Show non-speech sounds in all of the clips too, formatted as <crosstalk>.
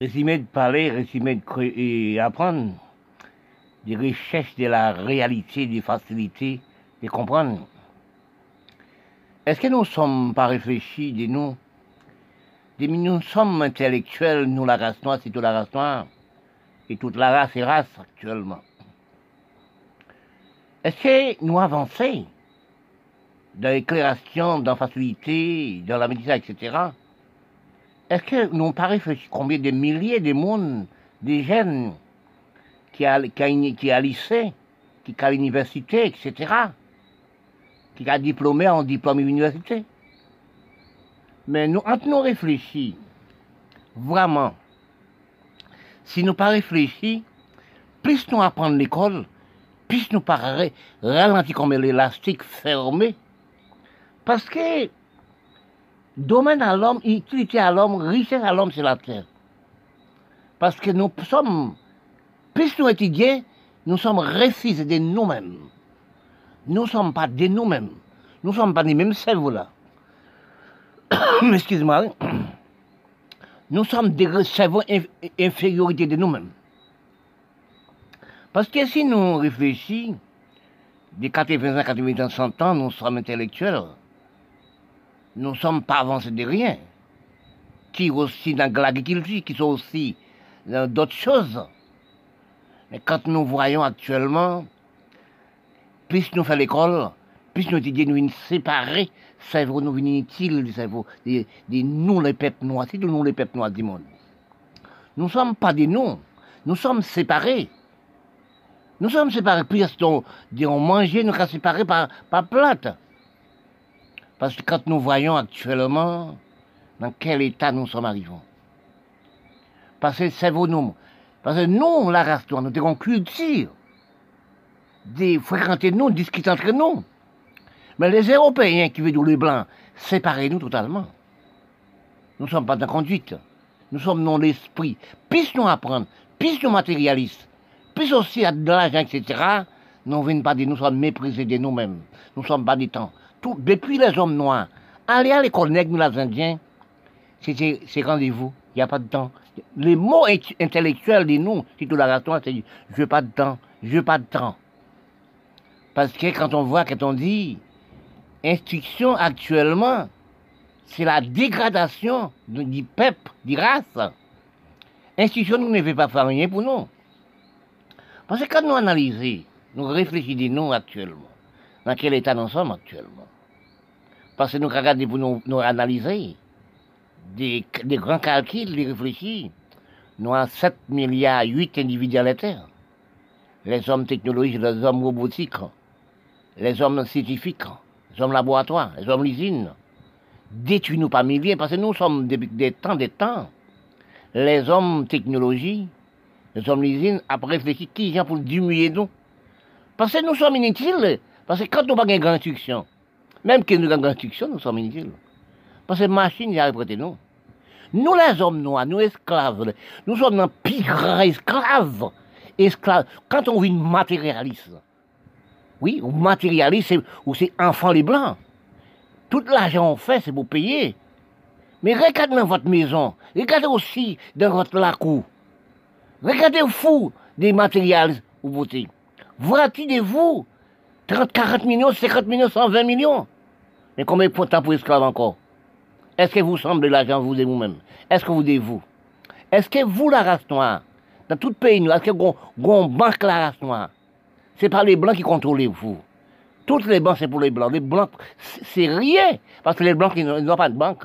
Résumé de parler, résumé de creu- et apprendre, des recherches de la réalité, des facilités de comprendre. Est-ce que nous ne sommes pas réfléchis de nous Nous sommes intellectuels, nous la race noire, c'est toute la race noire, et toute la race est race actuellement. Est-ce que nous avançons dans l'éclairation, dans la facilité, dans la médecine, etc. Est-ce que nous pas réfléchi combien de milliers de monde, de jeunes qui a, qui a, qui a lycée, qui a l'université, etc., qui a diplômé en diplôme université. Mais nous, entre nous réfléchis, vraiment, si nous pas réfléchis, plus nous apprendre l'école, plus nous pas ra- ralentir comme l'élastique fermé, parce que domaine à l'homme, utilité à l'homme, richesse à l'homme, c'est la terre. Parce que nous sommes, plus nous étudions, nous sommes refusés de nous-mêmes. Nous ne sommes pas de nous-mêmes. Nous ne sommes pas des mêmes cerveaux là. <coughs> Excuse-moi. <coughs> Nous sommes des cerveaux inf- infériorité de nous-mêmes. Parce que si nous réfléchissons, des 80 ans, 80 ans, 100 ans, nous sommes intellectuels. Nous ne sommes pas avancés de rien. Qui aussi dans l'agriculture, qui sont aussi dans d'autres choses. Mais quand nous voyons actuellement, plus nous faisons l'école, plus nous étudions, nous séparer, cerveau nous venons utile du cerveau, de, nous les peuples noirs, c'est nous les peuples noirs du monde. Nous ne sommes pas des nous, nous sommes séparés. Nous sommes séparés, puis on, on mangeait, nous sommes séparés par, par plate. Parce que quand nous voyons actuellement dans quel état nous sommes arrivés. Parce que c'est vos nous. Parce que nous, la race nous avons culture de fréquenter nous, discuter entre nous. Mais les Européens qui veulent dire les Blancs, séparez-nous totalement. Nous ne sommes pas dans la conduite. Nous sommes dans l'esprit. Puisse nous apprendre, puisse nous matérialistes, puisse aussi à de l'argent, etc. Nous ne venons pas de nous sommes méprisés de nous-mêmes. Nous ne sommes pas du temps. Depuis les hommes noirs, aller à l'école nègre, nous les Indiens, c'est rendez-vous. Il n'y a pas de temps. Les mots int- intellectuels de nous, c'est tout la noire, c'est je veux pas de temps, je veux pas de temps. Parce que quand on voit, quand on dit instruction actuellement, c'est la dégradation du peuple, du race. Instruction nous ne fait pas faire rien pour nous. Parce que quand nous analysons, nous réfléchissons nous actuellement, dans quel état nous sommes actuellement? Parce que nous regardons pour nous, nous des, grands calculs, des réfléchis. Nous avons 7 milliards 8 individus à la Terre. Les hommes technologiques, les hommes robotiques, les hommes scientifiques, les hommes laboratoires, les hommes usines. Détruis-nous par milliers, parce que nous sommes depuis des temps, des temps. Les hommes technologie, les hommes usines, après réfléchir qui gens pour diminuer nous? Parce que nous sommes inutiles. Parce que quand nous n'avons pas de grande instruction, même que nous avons une grande instruction, nous sommes inutiles. Parce que machines, ils arrêtent nous. Nous, les hommes noirs, nous esclaves, nous sommes dans grand esclaves. Esclaves. Quand on vit matérialiste, oui, ou matérialiste, ou c'est enfant les blancs. Tout l'argent qu'on fait, c'est pour payer. Mais regardez dans votre maison, regardez aussi dans votre la cour. Regardez fou des matériels ou beauté. Vous 30, 40 millions, 50 millions, 120 millions. Mais combien de temps pour esclaves encore? Est-ce que vous semblez l'argent, vous et vous-même? Est-ce que vous devez vous? Est-ce que vous, la race noire, dans tout pays, nous, est-ce que vous avez banque la race noire? C'est pas les blancs qui contrôlent vous. Toutes les banques, c'est pour les blancs. Les blancs, c'est rien. Parce que les blancs, ils n'ont ils n'ont pas de banque.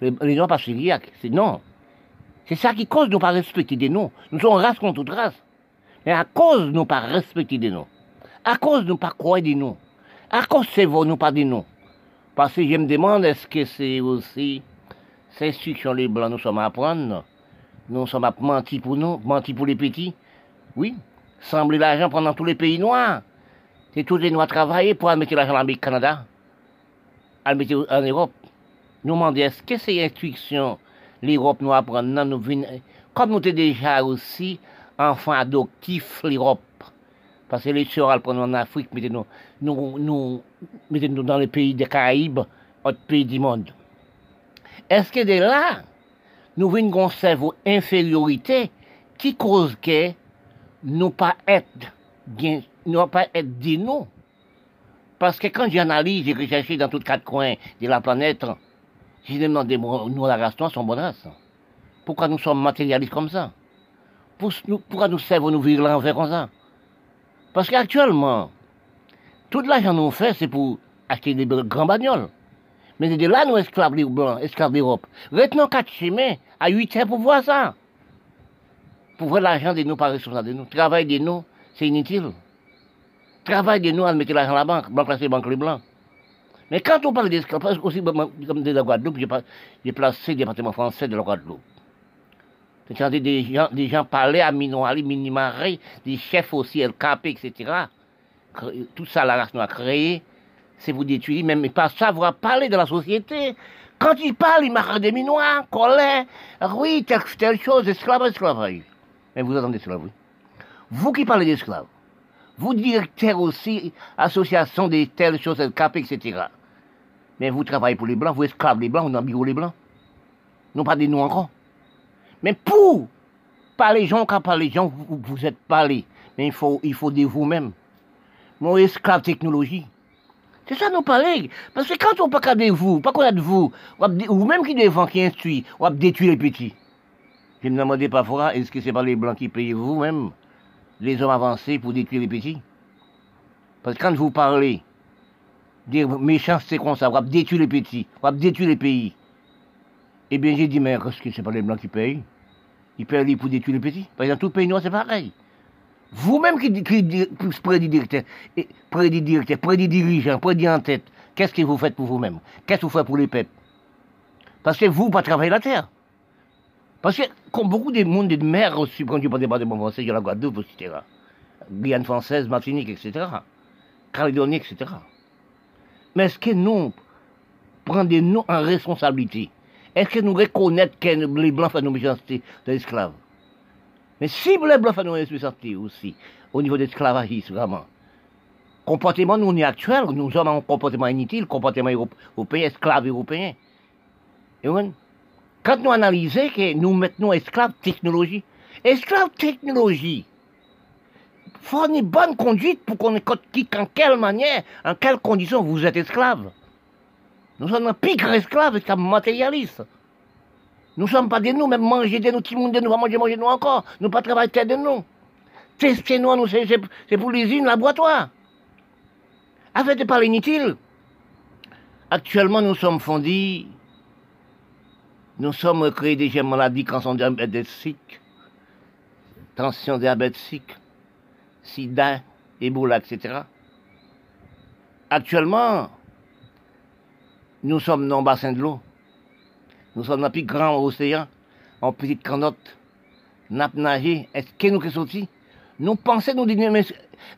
Les, les noirs, pas syriaques. C'est non. C'est ça qui cause de ne pas respecter des noms. Nous sommes race contre toute race. Mais à cause de ne pas respecter des noms, à cause de ne pas croire des noms, à cause c'est vous, nous pas des noms. Parce que je me demande, est-ce que c'est aussi ces instructions les blancs nous sommes à apprendre? Nous sommes à mentir pour nous, mentir pour les petits? Oui, sembler l'argent pendant tous les pays noirs. C'est tous les noirs travailler pour mettre l'argent en Canada, à mettre en Europe. Nous demandons, est-ce que ces instructions, l'Europe nous apprend, nous comme nous sommes déjà aussi enfants adoptifs, l'Europe. Parce que les sœurs, elles prennent en Afrique, mettez-nous, nous, nous, mettez-nous dans les pays des Caraïbes, autres pays du monde. Est-ce que de là, nous venons un cerveau infériorité qui cause que nous pas être, nous pas être nous? Parce que quand j'analyse et recherche dans tous les quatre coins de la planète, je me demande, nous, la race noire, sont bonnes Pourquoi nous sommes matérialistes comme ça? Pourquoi nous servons nous vivre l'envers comme ça? Parce qu'actuellement, tout l'argent nous fait, c'est pour acheter des grands bagnoles. Mais de là, nous esclaves les blancs, esclaves d'Europe. Retenons quatre chemins à 8 heures pour voir ça. Pour voir l'argent de nous, pas responsable de nous. Travail de nous, c'est inutile. Travail de nous à mettre l'argent à la banque, banque placer banque les blancs. Mais quand on parle d'esclavage, aussi comme de la Guadeloupe, j'ai placé le département français de la Guadeloupe. C'est-à-dire des gens, des gens parlaient à Minoali, Minimaré, des chefs aussi, LKP, etc. Tout ça, la race nous a créé, c'est vous détruire, même pas savoir parler de la société. Quand ils parlent, ils marquent des Minois, colère, oui, telle, chose, esclavage, esclavage. Mais vous entendez cela, oui. Vous qui parlez d'esclaves, vous directeur aussi, association des telles choses, cap, etc. Mais vous travaillez pour les Blancs, vous esclaves les Blancs, vous bureau les Blancs. Non pas des nous encore. Mais pour parler gens, quand parler gens, vous, vous êtes parlé. Mais il faut, il faut de vous-même. Mon esclave technologie. C'est ça nous parler. Parce que quand on parle de vous, pas qu'on de vous, ou même qui devant qui instruit, on va détruire les petits. Je me demandais parfois, est-ce que c'est pas les blancs qui payent vous-même les hommes avancés pour détruire les petits? Parce que quand vous parlez des méchancetés comme ça, on va détruire les petits, on va détruire les pays. Eh bien, j'ai dit, mais est-ce que c'est pas les blancs qui payent? Ils payent pour détruire les petits. Par exemple, tout pays noir, c'est pareil. Vous-même qui, qui prédit directeur, prédit directeur, prédit dirigeant, prédit en tête, qu'est-ce que vous faites pour vous-même? Qu'est-ce que vous faites pour les peuples? Parce que vous, pas travailler la terre. Parce que, comme beaucoup de monde de mer aussi, quand tu parles de mon français, il a la Guadeloupe, etc. Guyane française, Martinique, etc. Calédonie, etc. Mais est-ce que nous prenons en responsabilité? Est-ce que nous reconnaissons que les Blancs font nos méchancetés d'esclaves mais si les Blancs font nos méchancetés aussi, au niveau de l'esclavagisme, vraiment, comportement nous est actuel, nous sommes un comportement inutile, comportement européen, esclave européen. Quand nous analysons que nous mettons esclaves technologie, esclaves technologie, une bonne conduite pour qu'on ait en quelle manière, en quelles conditions vous êtes esclave. Nous sommes un pire esclave, esclave matérialiste. Nous ne sommes pas des nous, même manger de nous, tout le monde de nous va manger, manger nous encore. Nous pas travailler de nous. Tester nous, c'est pour l'usine, laboratoire. Avec de parler inutile. Actuellement, nous sommes fondis nous sommes créés des maladies on diabétique, tension diabétique, sida, Ebola, etc. Actuellement, nous sommes dans le bassin de l'eau. Nous sommes dans le plus grand océan, en petite canotte. N'a nager. Est-ce que nous sommes sortis Nous pensons, nous disons, mais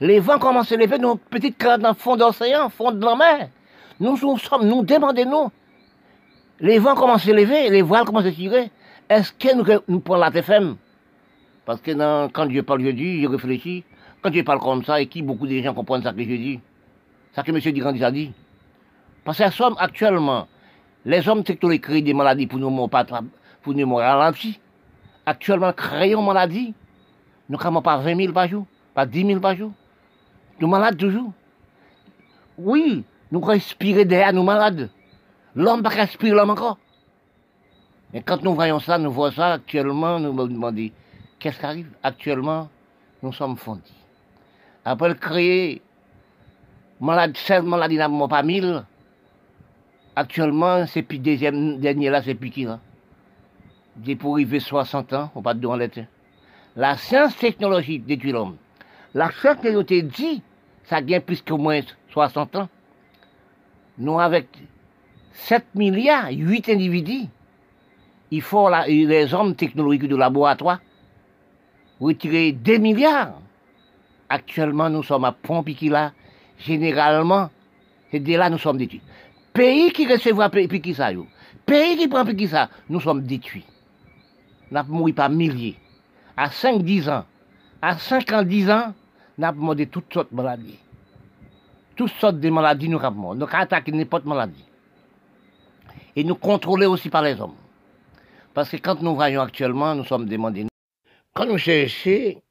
les vents commencent à lever, nos petites canottes dans le fond de l'océan, fond de la mer. Nous, nous sommes, nous demandons, les vents commencent à s'élever, les voiles commencent à tirer. Est-ce que nous, nous prenons la TFM Parce que quand je parle, je dis, je réfléchis. Quand je parle comme ça, et qui beaucoup de gens comprennent ça que je dis Ça que M. Durandis a dit. Parce que sommes actuellement, les hommes technologiques créent des maladies pour nous, pour nous ralentir. Actuellement, créons maladie. Nous ne pas 20 000 par jour, pas 10 000 par jour. Nous malades toujours. Oui, nous respirons derrière nous malades. L'homme va respirer l'homme encore. Et quand nous voyons ça, nous voyons ça actuellement, nous nous demandons, qu'est-ce qui arrive? Actuellement, nous sommes fondis. Après créer maladie, cette maladie n'a pas mille. Actuellement, c'est puis deuxième, dernier là, c'est puis qui là Dès pour arriver 60 ans, on va te demander. La science technologique détruit l'homme. La science technologique dit, ça gagne plus que moins 60 ans. Nous, avec 7 milliards, 8 individus. Il faut les hommes technologiques de laboratoire retirer 2 milliards. Actuellement, nous sommes à Pompikila. Généralement, c'est de là nous sommes détruits. Pays qui recevra Pikisa, pays qui prend Pikisa, nous sommes détruits. Nous avons mouru par milliers. À 5-10 ans, à 5 ans, 10 ans, nous avons mort de toutes sortes de maladies. Toutes sortes de maladies nous avons. Nous avons attaqué n'importe maladie et nous contrôler aussi par les hommes. Parce que quand nous voyons actuellement, nous sommes demandés. Quand nous cherchons,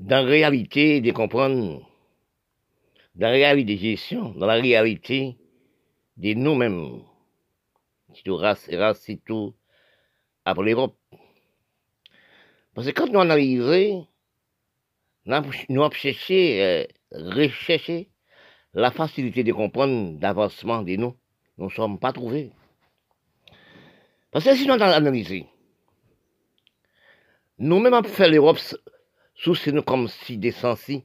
dans la réalité, de comprendre, dans la réalité de gestion, dans la réalité de nous-mêmes, tout race et race, c'est tout, après l'Europe. Parce que quand nous analysons, nous avons cherché, euh, recherché la facilité de comprendre l'avancement de nous. Nous ne sommes pas trouvés. Parce que si nous analysons, nous-mêmes avons fait l'Europe sous nous comme si des sensi.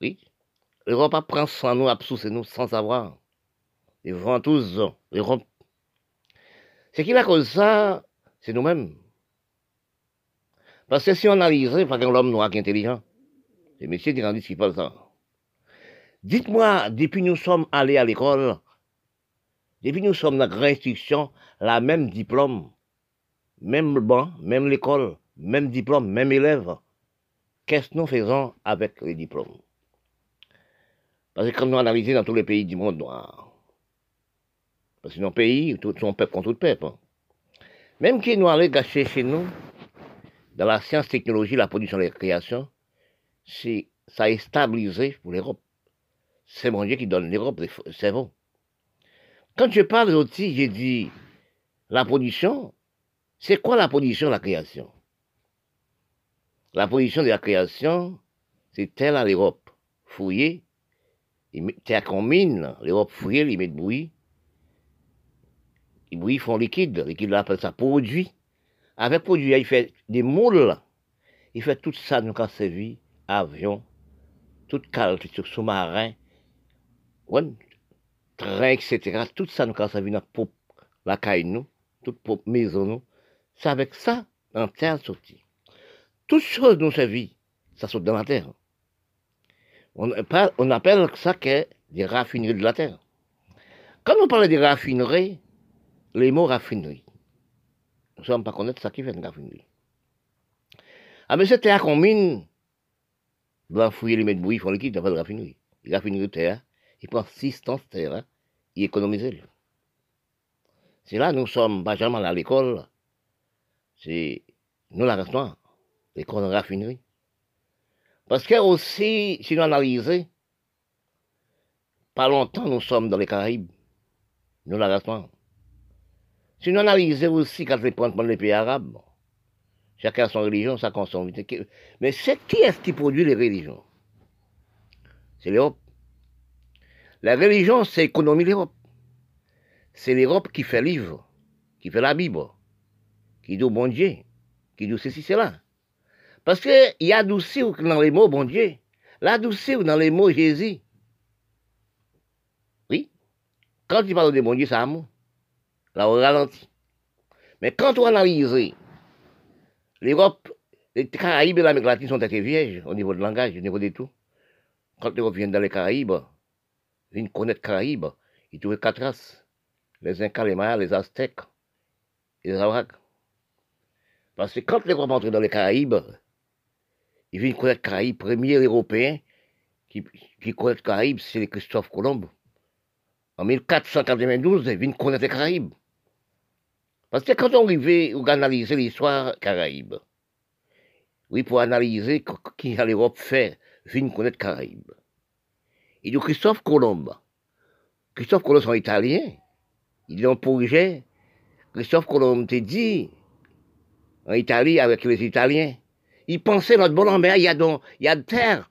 Oui. L'Europe apprend sans nous, nous sans savoir. Les tous l'Europe. Ce qui va cause ça, c'est nous-mêmes. Parce que si on analyse, par exemple, l'homme noir qui est intelligent, c'est M. Tirandis qui parle ça. Dites-moi, depuis nous sommes allés à l'école, depuis nous sommes dans la institution, la même diplôme, même banc, même l'école, même diplôme, même élève, qu'est-ce que nous faisons avec les diplômes? Parce que comme nous analysons dans tous les pays du monde noir, parce que nos pays, tout son peuple contre tout peuple, même qui nous allons gâcher chez nous, dans la science, technologie, la production la création, c'est, ça est stabilisé pour l'Europe. C'est mon Dieu qui donne l'Europe c'est bon. Quand je parle aussi, j'ai dit la production, c'est quoi la production de la création? La production de la création, c'est telle à l'Europe. Fouiller, terre qu'on mine, l'Europe fouiller, ils mettent bruit. Les bruits font liquide, liquide, là, appelle ça produit. Avec produit, il fait des moules. Il fait tout ça, nous, quand servi, avion, tout tout sous-marin, train, etc. Tout ça, nous, quand servi, pour la caille, nous, toute maison, nous. C'est avec ça, en terre sortie. Toutes choses nous servi, ça saute dans la terre. On, on appelle ça que des raffineries de la terre. Quand on parle des raffineries, les mots raffinerie, nous ne sommes pas connaître ça qui fait une raffinerie. Ah, mais cette terre qu'on mine, doit fouiller les mètres bouillis, ils font liquide, ils raffinerie. Il raffinerie de terre, il prend six tonnes de terre, hein, il économise. C'est là, nous sommes pas jamais à l'école, c'est nous la l'école raffinerie. Parce que aussi, si nous analysons, pas longtemps nous sommes dans les Caraïbes, nous la restaurant. Si nous analysons aussi quand les prendre les pays arabes, chacun a son religion, sa consomme. Mais c'est qui est-ce qui produit les religions? C'est l'Europe. La religion, c'est l'économie de l'Europe. C'est l'Europe qui fait livre, qui fait la Bible, qui dit bon Dieu, qui dit ceci, cela. Parce qu'il y a douceur dans les mots bon Dieu, la douceur dans les mots Jésus. Oui. Quand tu parles de bon Dieu, c'est amour là on ralentit. Mais quand on analyse l'Europe, les Caraïbes et l'Amérique latine sont très vierges au niveau de langage, au niveau de tout. Quand l'Europe vient dans les Caraïbes, vient connaître Caraïbes, ils trouvent quatre races. Les Incas, les Mayas, les Aztèques et les Arawaks. Parce que quand l'Europe entre dans les Caraïbes, ils viennent connaître Caraïbes. Premier Européen qui, qui connaît les Caraïbes, c'est Christophe Colomb. En 1492, ils viennent connaître les Caraïbes. Parce que quand on arrivait à analyser l'histoire caraïbe, oui, pour analyser qui a l'Europe fait, vient connaître Caraïbes. Et donc Christophe Colomb, Christophe Colomb sont italien, il est un projet, Christophe Colomb te dit, en Italie avec les Italiens, il pensait notre bon en mer, il y a, donc, il y a de terre.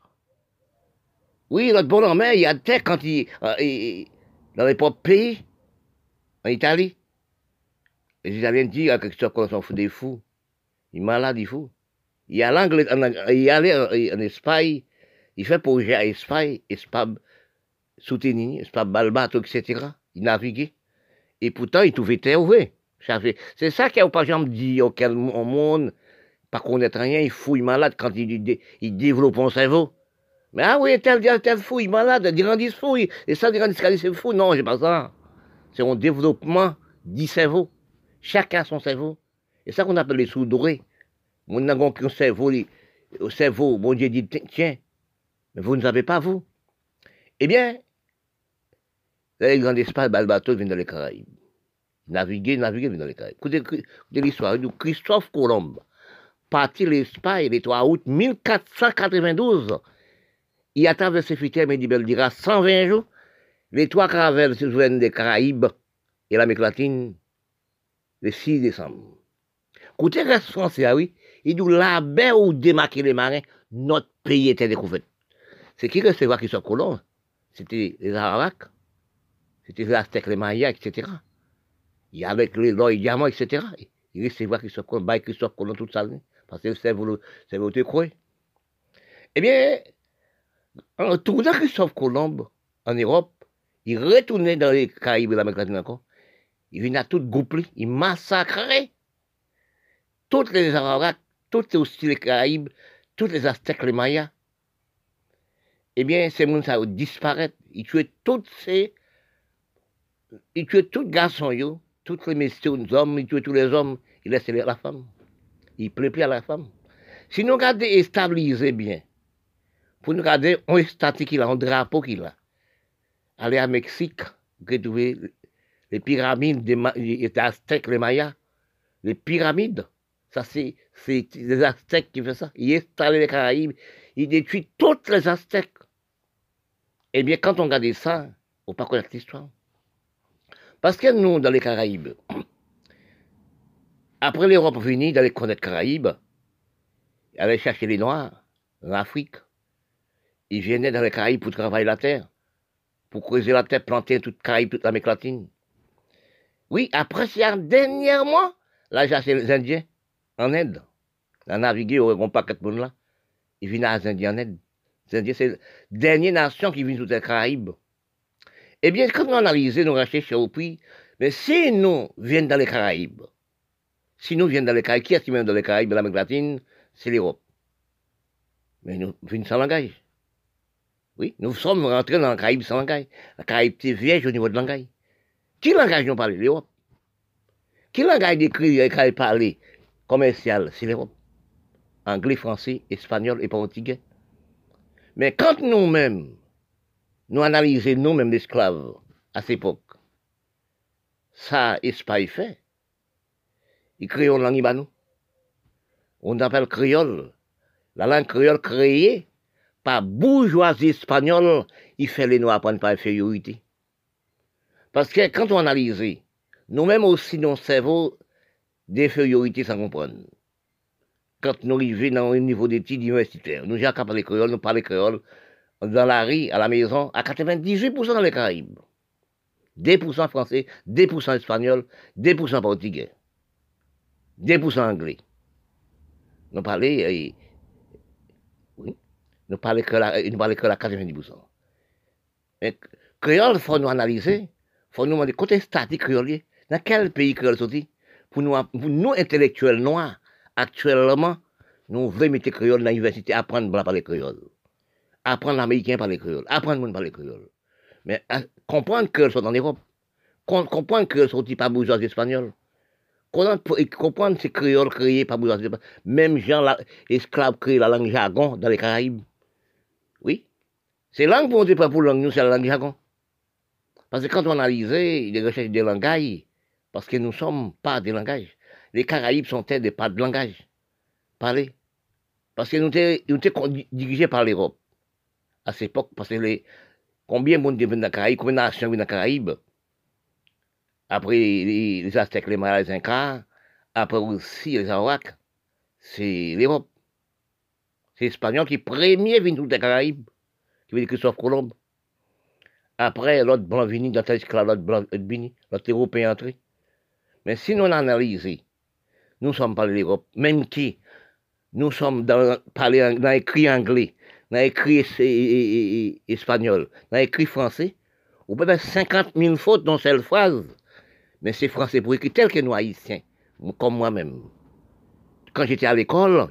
Oui, notre bon en mer, il y a de terre quand il, euh, dans les propres pays, en Italie. Les Italiens disent à Christophe qu'on s'en fout des fous. Il est malade, il fou. Il a l'anglais, il allait en, Espagne, il fait projet à Espagne, Espagne, Soutenir, Espagne, Balbato, etc. Il naviguait. Et pourtant, il trouvait terre ouverte. C'est ça qu'il a pas jamais dit auquel monde, pas connaître rien, il fouille malade quand il, il développe son cerveau. Mais ah oui, tel, tel fou, il est malade, grandit fou, et ça, grandit, c'est fou. Non, j'ai pas ça. C'est un développement du cerveau. Chacun son cerveau. Et ça qu'on appelle les sous dorés. Mon n'avons qu'un cerveau, au cerveau, bon Dieu dit, tiens, mais vous ne savez pas, vous? Eh bien, les grands espaces, le bateau vient dans les Caraïbes. Naviguer, naviguer dans les Caraïbes. Écoutez, l'histoire de Christophe Colomb, parti l'Espagne le 3 août 1492. Il a traversé Fitière, mais il dira 120 jours. Les trois caravelles se joignent des Caraïbes et l'Amérique latine le 6 décembre. Écoutez, reste français, ah oui, il dit là-bas où démarquer les marins, notre pays était découvert. C'est qui recevait Christophe Colomb C'était les Arawaks, c'était les Aztèques, les Mayas, etc. Y avait les l'or et diamants, etc. Il recevait Christophe Colomb, bah Christophe Colomb toute sa vie, parce que c'est vous, c'est croire. Eh bien, en tournant Christophe Colomb en Europe, il retournait dans les Caraïbes et l'Amérique latine encore. Il venait à tout goupler, il massacrait toutes les Arawaks, toutes aussi les Caraïbes, toutes les Aztèques, les Mayas. Eh bien, ces gens ça disparaître. Ils tuaient tous ces. Ils tuaient tous les garçons, tous les messieurs, les hommes, ils tuaient tous les hommes, ils laissaient la femme. Ils plus à la femme. Si nous regardons et stabiliser bien, pour nous regarder un statut qu'il a, un drapeau qu'il a, aller à Mexique, retrouver les pyramides des, Aztèques, les Mayas, les pyramides, ça c'est les Aztèques qui font ça. Ils installent les Caraïbes, ils détruisent toutes les Aztèques. Eh bien, quand on regarde ça, on ne pas connaître l'histoire. Parce que nous, dans les Caraïbes, <clears throat> après l'Europe venue d'aller connaître les Caraïbes, aller chercher les Noirs en Afrique, ils venaient dans les Caraïbes pour travailler la terre pour creuser la terre, planter toute Caraïbe, toute l'Amérique latine. Oui, après, c'est dernier mois, là, j'ai les Indiens en Inde. La naviguer au grand paquet de là. Ils viennent à les Indiens en Inde. Les Indiens, c'est la dernière nation qui vient sur les Caraïbes. Eh bien, quand on analyse nos recherches au puits, mais si nous venons dans les Caraïbes, si nous venons dans les Caraïbes, qui est-ce qui vient dans les Caraïbes, l'Amérique latine, c'est l'Europe. Mais nous venons sans langage. Oui, nous sommes rentrés dans la Caraïbe sans langage. La Caraïbe est vierge au niveau de langage. Qui langage nous parle L'Europe? Qui langage d'écrit et parler commercial C'est l'Europe? Anglais, français, espagnol et portugais. Mais quand nous-mêmes, nous analysons nous-mêmes l'esclave à cette époque, ça, Espagne fait. Ils créent une langue. On appelle créole. La langue créole créée par bourgeoisie espagnole, il fait les noirs apprendre par infériorité. Parce que quand on analyse, nous-mêmes aussi, nos cerveaux d'infériorité sans comprendre. Quand nous arrivons dans un niveau d'études universitaires, nous avons parlé créole, nous parlons créole, dans la rue, à la maison, à 98% dans les Caraïbes. 2% français, 2% espagnol, 2% portugais, 2% anglais. Nous parlons, euh, oui, nous parlons que la, la 90%. Mais créole, il faut nous analyser, faut nous demander côté statique créole, dans quel pays créole sorti pour nous, pour nous intellectuels noirs, actuellement, nous voulons mettre créole dans l'université, apprendre à parler créole. Apprendre l'américain à parler créole, apprendre à parler créole. Mais à, comprendre que sont en Europe, comprendre que sont pas bourgeois espagnols, comprendre ces créoles créés par bourgeois espagnols, même gens esclaves créent la langue jargon dans les Caraïbes. Oui. C'est langue pour pas pour langue, nous, c'est la langue jargon. Parce que quand on analyse les recherches des langages, parce que nous ne sommes pas des langages, les Caraïbes sont des pas de langage? Parler. Parce que nous étions dirigés par l'Europe. À cette époque, parce que les, combien de monde viennent dans les Caraïbes, combien de nations dans les Caraïbes, après les, Aztèques, les Mayas, les Incas, après aussi les Arawaks, c'est l'Europe. C'est l'Espagnol qui premier venu des Caraïbes, qui veut dire Christophe Colomb. Après, l'autre blanc l'esclave, l'autre blanc venu, l'autre Européen entré. Mais si nous analysons, nous sommes pas l'Europe, même qui, nous sommes dans, parler, dans écrit anglais, dans écrit espagnol, dans écrit français, on peut faire 50 000 fautes dans cette phrase. Mais c'est français pour écrire tel que nous haïtiens, comme moi-même. Quand j'étais à l'école,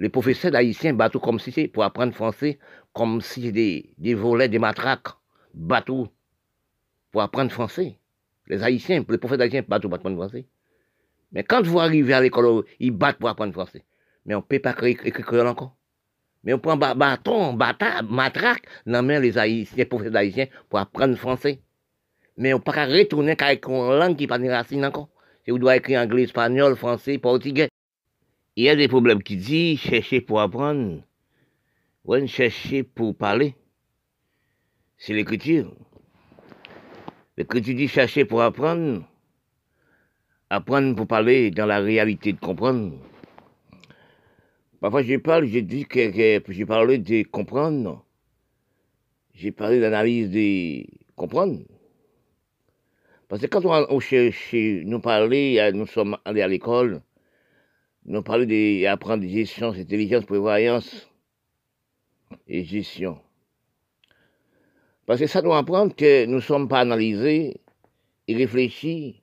les professeurs haïtiens bateau comme si c'est pour apprendre français, comme si c'était des, volets, des matraques, bateau pour apprendre français. Les haïtiens, les professeurs haïtiens bateau pour apprendre français. Mais quand vous arrivez à l'école, ils battent pour apprendre français. Mais on ne peut pas écrire, écrire encore. Mais on prend bâton, bâtard, matraque, dans les haïtiens, les professeurs haïtiens pour apprendre français. mais on ne peut pas retourner avec une langue qui n'a pas de racine encore. Si vous devez écrire anglais, espagnol, français, portugais. Il y a des problèmes qui disent chercher pour apprendre, ou chercher pour parler. C'est l'écriture. L'écriture dit chercher pour apprendre, apprendre pour parler dans la réalité de comprendre. Parfois, je parle, je dis que, j'ai parlé de comprendre. J'ai parlé d'analyse de comprendre. Parce que quand on, cherche, nous parler, nous sommes allés à l'école, nous parler d'apprendre des gestion, intelligence, prévoyance et gestion. Parce que ça doit apprendre que nous ne sommes pas analysés et réfléchis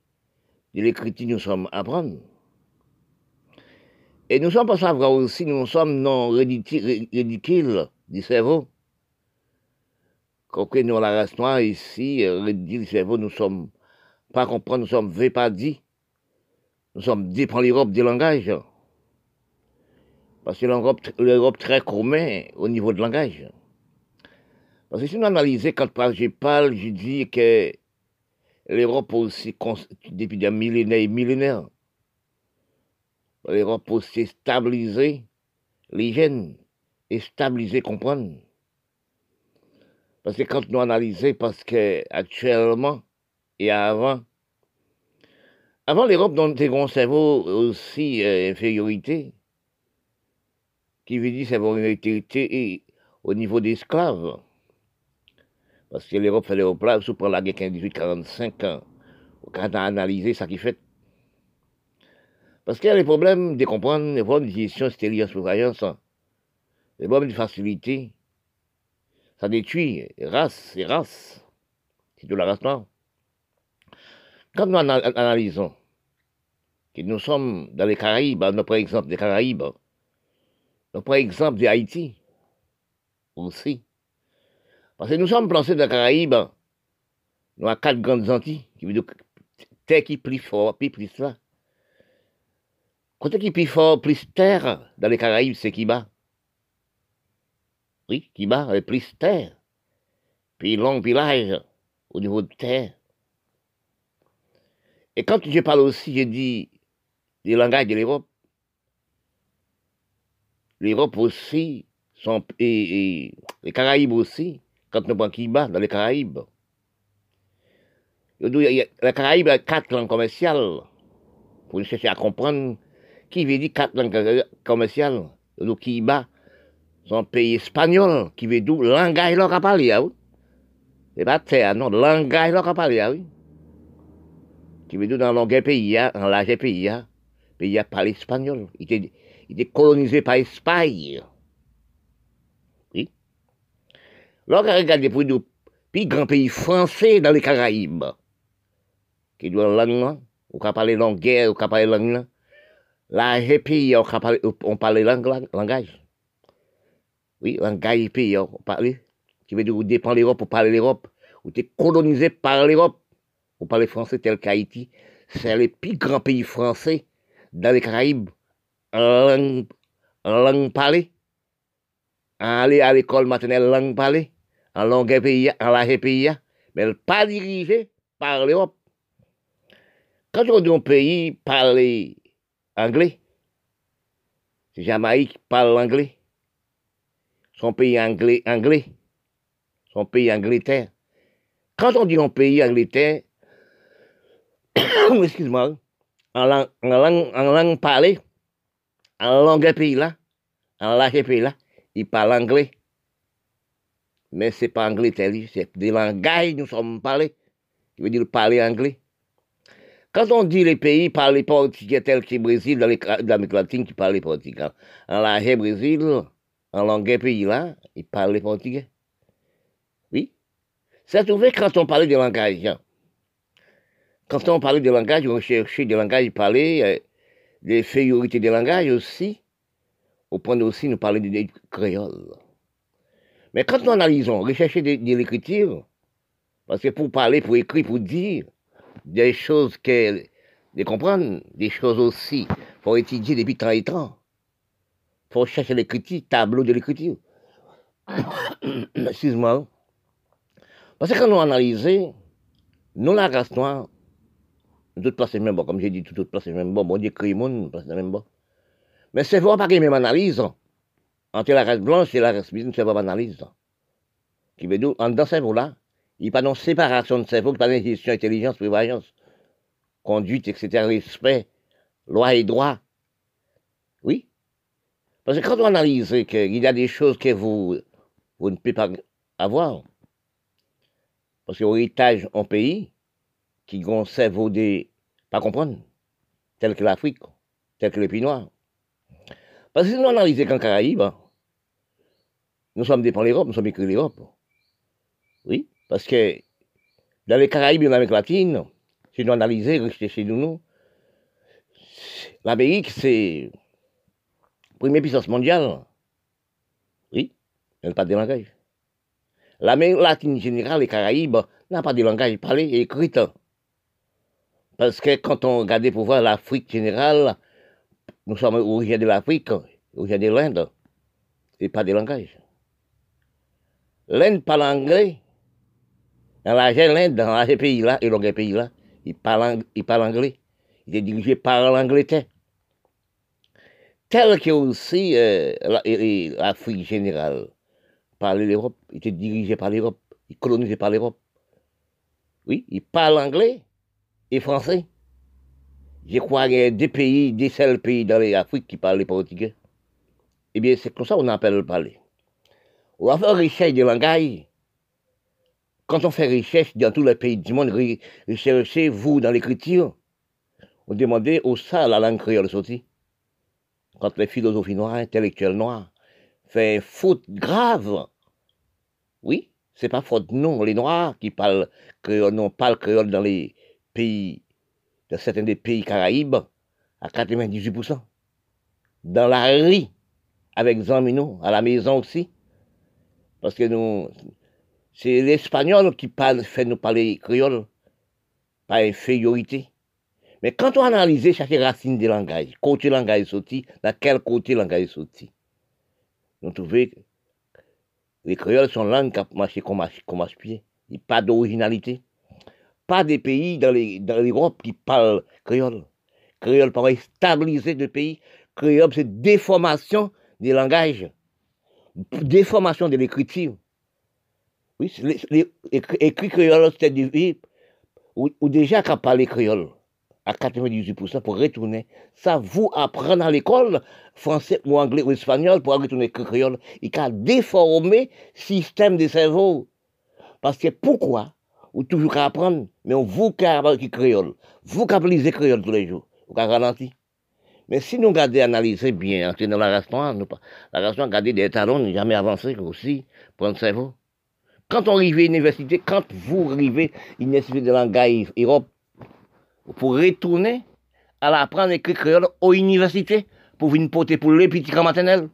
de l'écriture nous sommes apprendre. Et nous sommes pas savoir aussi, nous sommes non ridicules du cerveau. Quand nous, la race noire ici, ridicule du cerveau, nous sommes pas comprendre, nous sommes pas dit. Nous sommes dit par l'Europe des langages. Parce que l'Europe très commun au niveau de langage. Parce que si nous analysons, quand je parle, je dis que l'Europe aussi, depuis des millénaires et millénaires, l'Europe aussi stabiliser les gènes et stabiliser, comprendre. Parce que quand nous analysons, parce que actuellement et avant, avant l'Europe dans un cerveau aussi euh, infériorité, qui veut dire cerveau infériorité au niveau des esclaves. Parce que l'Europe fait l'Europe là, sous la guerre 1845, quand on a analysé ça qui fait. Parce qu'il y a les problèmes de comprendre, les problèmes de gestion extérieure sur les problèmes de facilité. Ça détruit race et race. C'est de la race noire. Quand nous analysons que nous sommes dans les Caraïbes, nous prenons exemple des Caraïbes, nous prenons exemple de Haïti aussi. Parce que nous sommes placés dans les Caraïbes, nous avons quatre grandes Antilles, qui veut dire terre qui plus fort, plus plus là. Côté qui plus fort, plus terre dans les Caraïbes, c'est qui. Oui, qui bat, plus terre. Puis long, puis large, au niveau de terre. Et quand je parle aussi, je dis des langages de l'Europe. L'Europe aussi, et, les Caraïbes aussi, quand on prend Kiba dans les Caraïbes. Les Caraïbes a quatre langues commerciales. Pour chercher à comprendre qui veut dire quatre langues commerciales. Le Kiba, c'est un pays espagnol qui veut dire langage leur à parler. Hein. C'est pas terre, non, langage leur à parler. Hein, oui qui veut dire dans le pays, hein, dans l'âge pays, hein, pays par l'espagnol. Il était, il était colonisé par l'Espagne. Oui. Lorsqu'on regarde pour le plus grand pays français dans les Caraïbes, qui doit la langue, on peut guerre, on peut parler langue, l'âge pays, on peut parler, on parle langage. Oui, langage pays, on parle, qui veut dire, on dépend de l'Europe, on parle l'Europe, on était colonisé par l'Europe. Vous parlez français tel qu'Haïti, c'est le plus grand pays français dans les Caraïbes en langue, langue parlée. Aller à l'école maternelle langue parlée, en langue pays, en langue pays, mais pas dirigé par l'Europe. Quand on dit un pays parle anglais, c'est Jamaïque parle anglais. Son pays anglais, anglais. Son pays Angleterre. Quand on dit un pays Angleterre, <coughs> excuse-moi, en langue, parlée, en langue pays là, en langue pays là, il parle anglais. Mais c'est pas anglais c'est des langages nous sommes parlés, qui veut dire parler anglais. Quand on dit les pays parlent portugais tel que Brésil, dans l'Amérique latine, qui parle portugais. En Brésil, en langue pays là, il parle portugais. Oui. C'est trouvé quand on parlait de langage. Quand on parlait de langage, on cherchait des langages parlés, euh, des fériorités des langages aussi. Au point aussi, nous parler de créole. Mais quand nous analysons, rechercher de, l'écriture, parce que pour parler, pour écrire, pour dire des choses que, de des choses aussi, faut étudier depuis temps et temps. faut chercher l'écriture, tableau de l'écriture. <coughs> Excuse-moi. Parce que quand nous analysons, Nous, la race noire, toute place même bon, comme j'ai dit, toute place même bon, bon Dieu crée monde, place même bon. Mais c'est vrai pas qu'il même analyse entre la race blanche et la race blanche, c'est pas analyse. Qui veut dire, en dans ce cerveau-là, il n'y a pas de séparation de cerveau, pas d'ingestion, intelligence, prévoyance, conduite, etc., respect, loi et droit. Oui. Parce que quand on analyse qu'il y a des choses que vous, vous ne pouvez pas avoir, parce que l'héritage en pays, qui ont cerveau des, pas comprendre, tel que l'Afrique, tel que les pays noirs. Parce que si nous analysons qu'en Caraïbes, nous sommes dépendants de l'Europe, nous sommes écrits l'Europe. Oui, parce que dans les Caraïbes et l'Amérique latine, si nous analysons, chez nous, l'Amérique, c'est la première puissance mondiale. Oui, elle n'a pas de langage. L'Amérique latine générale, les Caraïbes, n'a pas de langage parlé et écrit. Parce que quand on regarde pour voir l'Afrique générale, nous sommes originaires de l'Afrique, originaires de l'Inde, et pas de langage. L'Inde parle anglais. Dans l'Inde, dans ces pays-là, et dans pays-là, il parle, parle anglais. Il est dirigé par l'Angleterre. Tel que aussi euh, l'Afrique générale par l'Europe, il était dirigé par l'Europe, il colonisé par l'Europe. Oui, il parle anglais et français? Je crois qu'il y a deux pays, des seuls pays dans l'Afrique qui parlent le portugais. Eh bien, c'est comme ça qu'on appelle le parler. On va faire recherche de langage. Quand on fait recherche dans tous les pays du monde, recherchez vous dans l'écriture. On demandait au ça la langue créole sortie. Quand les philosophes noirs, intellectuels noirs, fait faute grave. Oui, c'est pas faute non, les noirs qui parlent créole, non, parlent créole dans les pays, dans certains des pays caraïbes, à 98%. Dans la rue, avec Zamino, à la maison aussi. Parce que nous, c'est l'espagnol qui fait nous parler créole, par infériorité. Mais quand on analyse chaque racine des langages, côté langage sorti, dans quel côté langage sorti, nous trouvons que les créoles sont langues qui marchent comme, comme Il n'y a pas d'originalité pas des pays dans l'Europe qui parlent créole. Créole paraît stabiliser le pays. Créole, c'est déformation des langages, déformation de l'écriture. Oui, écrit créole, c'est du ou, ou déjà qu'à parler créole à 98% pour retourner. Ça vous apprendre à l'école, français ou anglais ou espagnol, pour retourner créole. Il a déformé le système de cerveau. Parce que pourquoi ou toujours qu'à apprendre, mais on vous qui créole, vous qui les créole tous les jours, vous qui ralenti. Mais si nous regardons, analyser bien, entrer dans la race noire, nous, la race noire, garder des talons, jamais avancer aussi, prendre cerveau. Quand on arrive à l'université, quand vous arrivez à l'université de langage Europe, pour retourner à l'apprendre écrit créole aux universités, pour venir porter pour les petits maternels.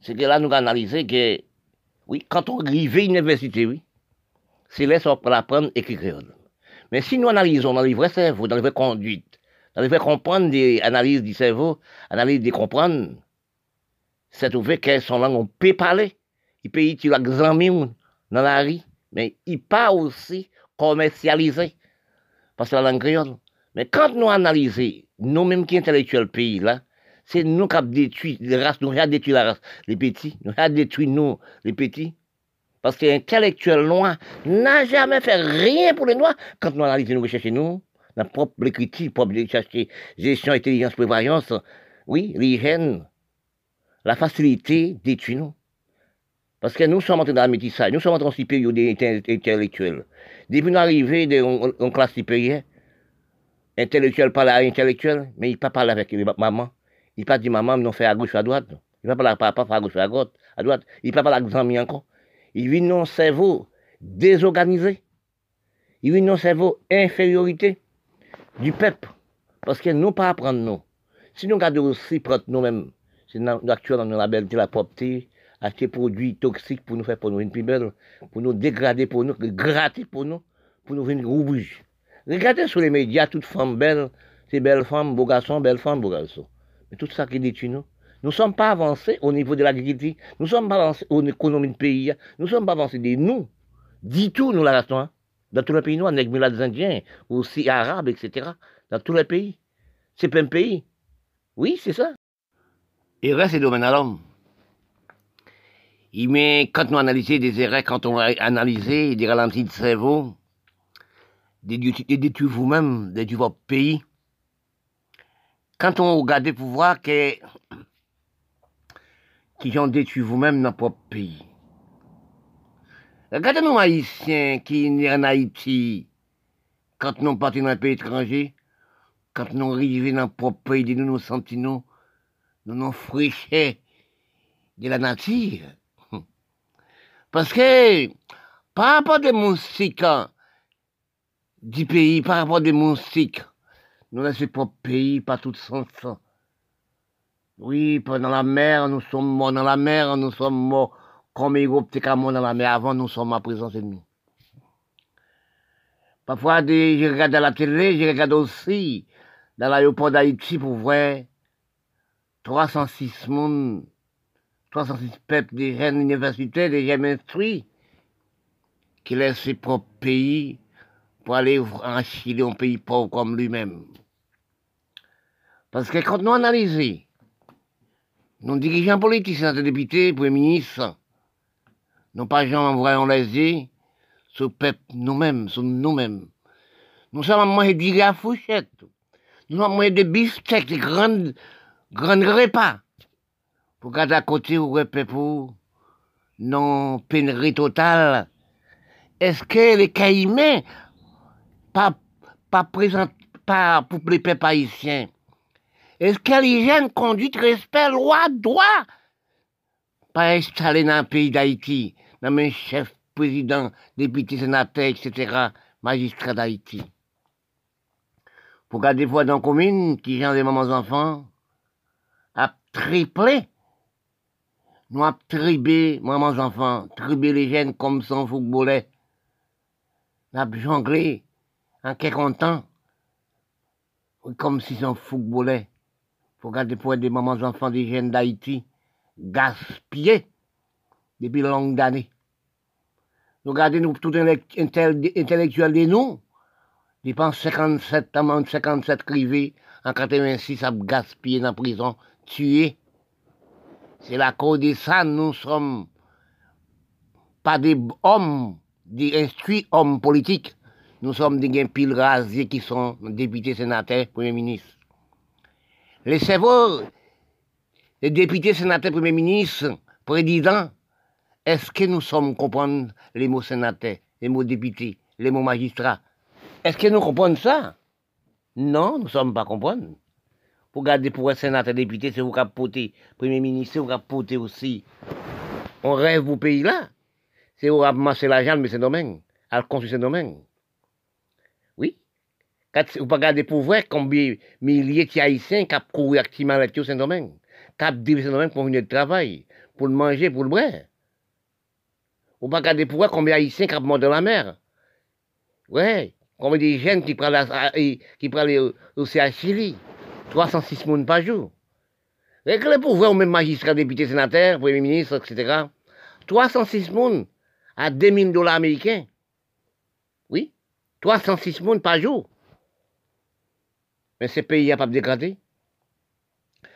C'est que là, nous analyser que, oui, quand on arrive à l'université, oui, c'est là pour apprendre écrire créole. Mais si nous analysons dans les vrais cerveaux, dans les vraies conduites, dans les vrais comprendre des analyses du cerveau, analyse des comprendre, c'est trouvé que son langue, on peut parler. Il peut utiliser dans la rue, mais il peut aussi commercialiser. Parce que la langue créole. Mais quand nous analysons, nous-mêmes qui intellectuels pays là, c'est nous qui avons détruit les races, nous avons détruit la race, les petits, nous avons détruit nous, les petits, parce que l'intellectuel noir n'a jamais fait rien pour les noirs. Quand nous analysons, nous recherchons nous, notre propre écriture, propre chercher gestion, intelligence, prévoyance, oui, l'hygiène, la facilité d'étudier nous. Parce que nous sommes entrés dans la métissage, nous sommes entrés en supériorité intellectuelle. Depuis nous arrivés en classe supérieure, intellectuel parle à intellectuel, mais il ne pas parler avec maman. Il ne pas dire maman, non fait à gauche à droite. Il ne pas parler à papa, à gauche à droite. À. Il ne pas parler avec amis encore il vit dans cerveau désorganisé. Il vit dans cerveau infériorité du peuple. Parce que nous pas apprendre nous. Si nous regardons aussi prendre nous-mêmes, c'est actuellement dans la belle la propreté, acheter produits toxiques pour nous faire pour nous une plus belle, pour nous dégrader pour nous, gratter pour nous, pour nous venir rouge. Regardez sur les médias, toutes femmes belles, c'est belles femmes, beaux garçons, belles femmes, beaux garçons. Mais tout ça qui détruit nous, nous ne sommes pas avancés au niveau de l'agriculture, nous ne sommes pas avancés au économie du pays, nous ne sommes pas avancés de nous. Dis tout, nous, la race Dans tous les pays noirs, les indiens, aussi arabes, etc. Dans tous les pays. C'est plein de pays. Oui, c'est ça. Reste le domaine à l'homme. Mais quand nous analysons des erreurs, quand on a analysé des ralentis de cerveau, des détruits vous-même, des votre pays, quand on regarde pour voir que qui ont détruit vous-même dans votre pays. Regardez nous haïtiens qui sont en Haïti, quand nous partons dans un pays étranger, quand nous arrivons dans notre pays, nous nous sentons, nous nous fraîchons de la nature. <laughs> Parce que, par rapport des moustiques du pays, par rapport des moustiques, nous laissons pas pays, pas tout sens. Oui, pendant la mer, nous sommes morts dans la mer, nous sommes morts comme groupes morts dans la mer. Avant, nous sommes à présence ennemie. Parfois, je regarde à la télé, je regarde aussi dans l'aéroport d'Haïti pour voir 306 monde 306 peuples, des jeunes universitaires, des jeunes instruits, qui laissent ses propres pays pour aller en Chili, un pays pauvre comme lui-même. Parce que quand nous analysons, nos dirigeants politiques, nos députés, premiers ministres, non pas gens voyons les yeux, ce peuple nous-mêmes, sur nous-mêmes. Nous sommes à manger des à fourchette. Nous sommes à manger des bistecs, des grandes, grandes repas. Pour garder à côté ou pour non pénurie totale. Est-ce que les caïmans, pas, pas présent, pas pour les peuples est-ce que les jeunes conduite, respect, loi, droit, pas installés dans le pays d'Haïti, dans mes chefs, président, député, sénateur, etc., magistrats d'Haïti. Pour garder fois dans la commune, qui ont des mamans enfants, a triplé nous avons tribé, maman enfants, tribé les jeunes comme son footballait. Nous avons jonglé en quelques temps, comme si son footballait. Faut regarder pour des mamans enfants des jeunes d'Haïti, gaspillés depuis longues années. Nous regardons nous tout intellectuel de nous, dépense 57 amende 57 crivés, en 86 a gaspillé dans la prison, tué c'est la cause de ça, nous sommes pas des hommes, des instruits hommes politiques. Nous sommes des piles rasiers qui sont députés, sénateurs, premiers ministres. Les cerveaux, les députés, sénateurs, premiers ministres, présidents, est-ce que nous sommes comprendre les mots sénateurs, les mots députés, les mots magistrats? Est-ce que nous comprenons ça? Non, nous ne sommes pas comprendre pour garder pour un sénateur député, c'est vous qui porter, premier ministre, c'est vous qui porter aussi. On rêve au pays là. C'est vous marcher l'argent, mais c'est domaine, à construire ce domaine. Quand vous pas garder pour voir combien milliers de haïtiens qui ont couru activement avec ce domaine, qui ont ce domaine pour venir de travail, pour le manger, pour le boire. Vous pas garder pour voir combien haïtiens qui ont mort dans la mer. Ouais. Combien de jeunes qui prennent, qui à Chili. 306 personnes par jour. Avec le pouvoir, même magistrat, député, sénateur, premier ministre, etc. 306 personnes à 2000 dollars américains. Oui, 306 personnes par jour. Mais ces pays n'a pas dégradé.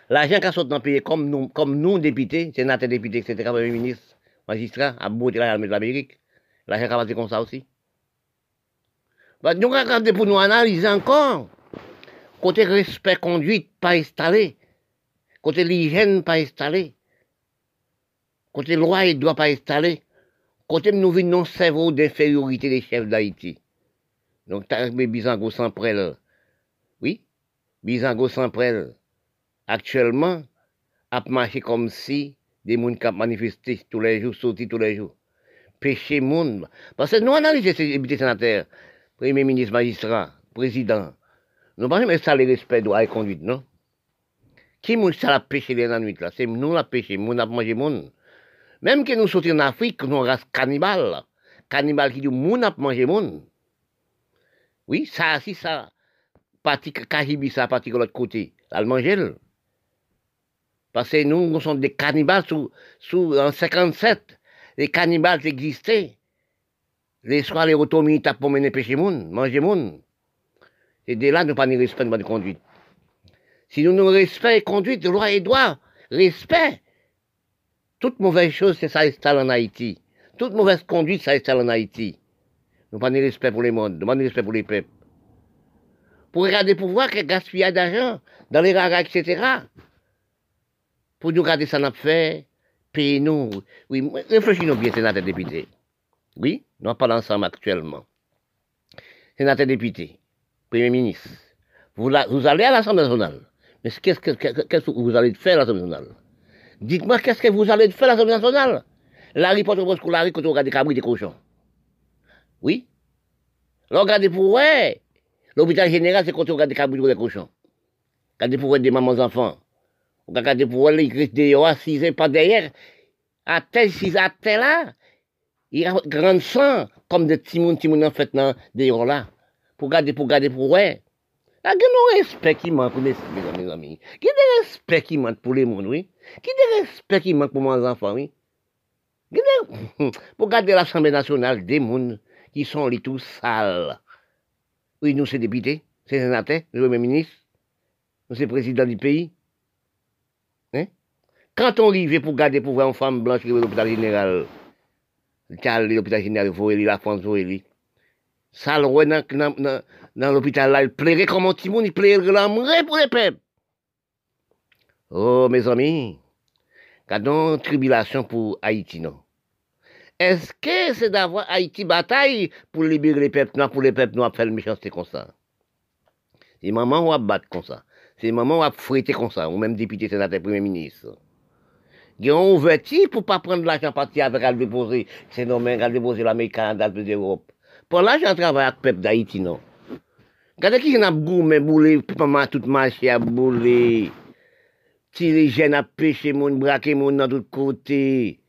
L'argent qui sort dans le pays, comme nous, comme nous, députés, sénateurs, députés, etc., premier ministre, magistrat, à bout de l'Amérique, l'argent qui a comme ça aussi. Bah, nous regardons pour nous analyser encore. Côté respect conduite pas installé. Côté l'hygiène pas installé. Côté loi et droit pas installé. Côté nous vivons nos cerveau d'infériorité des chefs d'Haïti. Donc, t'as Bizango sans prêle. Oui, Bizango sans prêle. Actuellement, a marché comme si des gens qui manifesté tous les jours, sortis tous les jours. Péché monde. Parce que nous analysons ces députés sénateurs, premier ministre, magistrat, président, nous pas jamais ça le respect droit et conduite, non? Qui nous ça la dans la nuit là? C'est nous la pêché, nous avons mangé monde. Même que nous sortions en Afrique, nous race cannibale. Cannibale qui dit nous avons mangé monde. Oui, ça, si ça, parti Kahibi, ça, parti de l'autre côté, elle. Parce que nous, nous sommes des cannibales sous, sous, en 57. Les cannibales existaient. Les soirs, les rotomis, tapent pour mener péché moun, manger moun. Et dès là, nous pas ni respect de bonne conduite. Si nous nous respect conduite, loi et droit, respect. Toute mauvaise chose, ça installe en Haïti. Toute mauvaise conduite, ça installe en Haïti. Nous pas ni respect pour les mondes, nous pas ni respect pour les peuples. Pour regarder pour voir quel gaspillage d'argent dans les raras, etc. Pour nous regarder ça n'a fait, payer nous. Oui, réfléchissons bien, sénateur député. Oui, nous parlons ensemble actuellement. Sénateur député, Premier ministre, vous, vous allez à l'Assemblée nationale. Mais qu'est-ce que, vous allez faire à l'Assemblée nationale? Dites-moi qu'est-ce que vous allez faire à l'Assemblée nationale? La riposte au scolaire quand on regarde des cabris des cochons. Oui? Regardez pour ouais. L'hôpital général, c'est quand on regarde des cabris des cochons. Regardez pour des mamans enfants. Regardez pour les dehors, assis pas derrière. À tel, si à tel là. Il y a grand sang, comme des petits moun, petits moun en fait, dans dehors là. Pour garder, pour garder, pour ouais. Il y a un respect qui manque, mes amis. Il y a des respect qui manque pour les mondes, oui. Il y a des respect qui manque pour mes enfants, oui. <laughs> Pour garder l'Assemblée nationale, des mondes qui sont les tout sales. Oui, nous, c'est députés, c'est sénateurs, le Premier ministre, nous, c'est président du pays. Hein? Quand on arrive pour garder pour voir une femme blanche qui est l'hôpital général, l'hôpital général, la France, ça, le roi dans, l'hôpital là, il plairait comme un petit monde, il plairait pour les peuples. Oh, mes amis, gardons tribulation pour Haïti, non? Est-ce que c'est d'avoir Haïti bataille pour libérer les peuples noirs, pour les peuples noirs faire le méchanceté comme ça? C'est maman ou à battre comme ça? C'est maman à fouetter comme ça, ou même député, sénateur, premier ministre? Ils ont ouverti pour pas prendre l'argent parti avec à déposer, c'est nommé à déposer l'Amérique, à l'Europe. Pour là, j'ai travaillé avec le peuple d'Haïti, non? Regardez qui a boumé, boulé, maman tout marché à bouler. les jeunes à pêcher, mon braquer, mon dans tous côtés.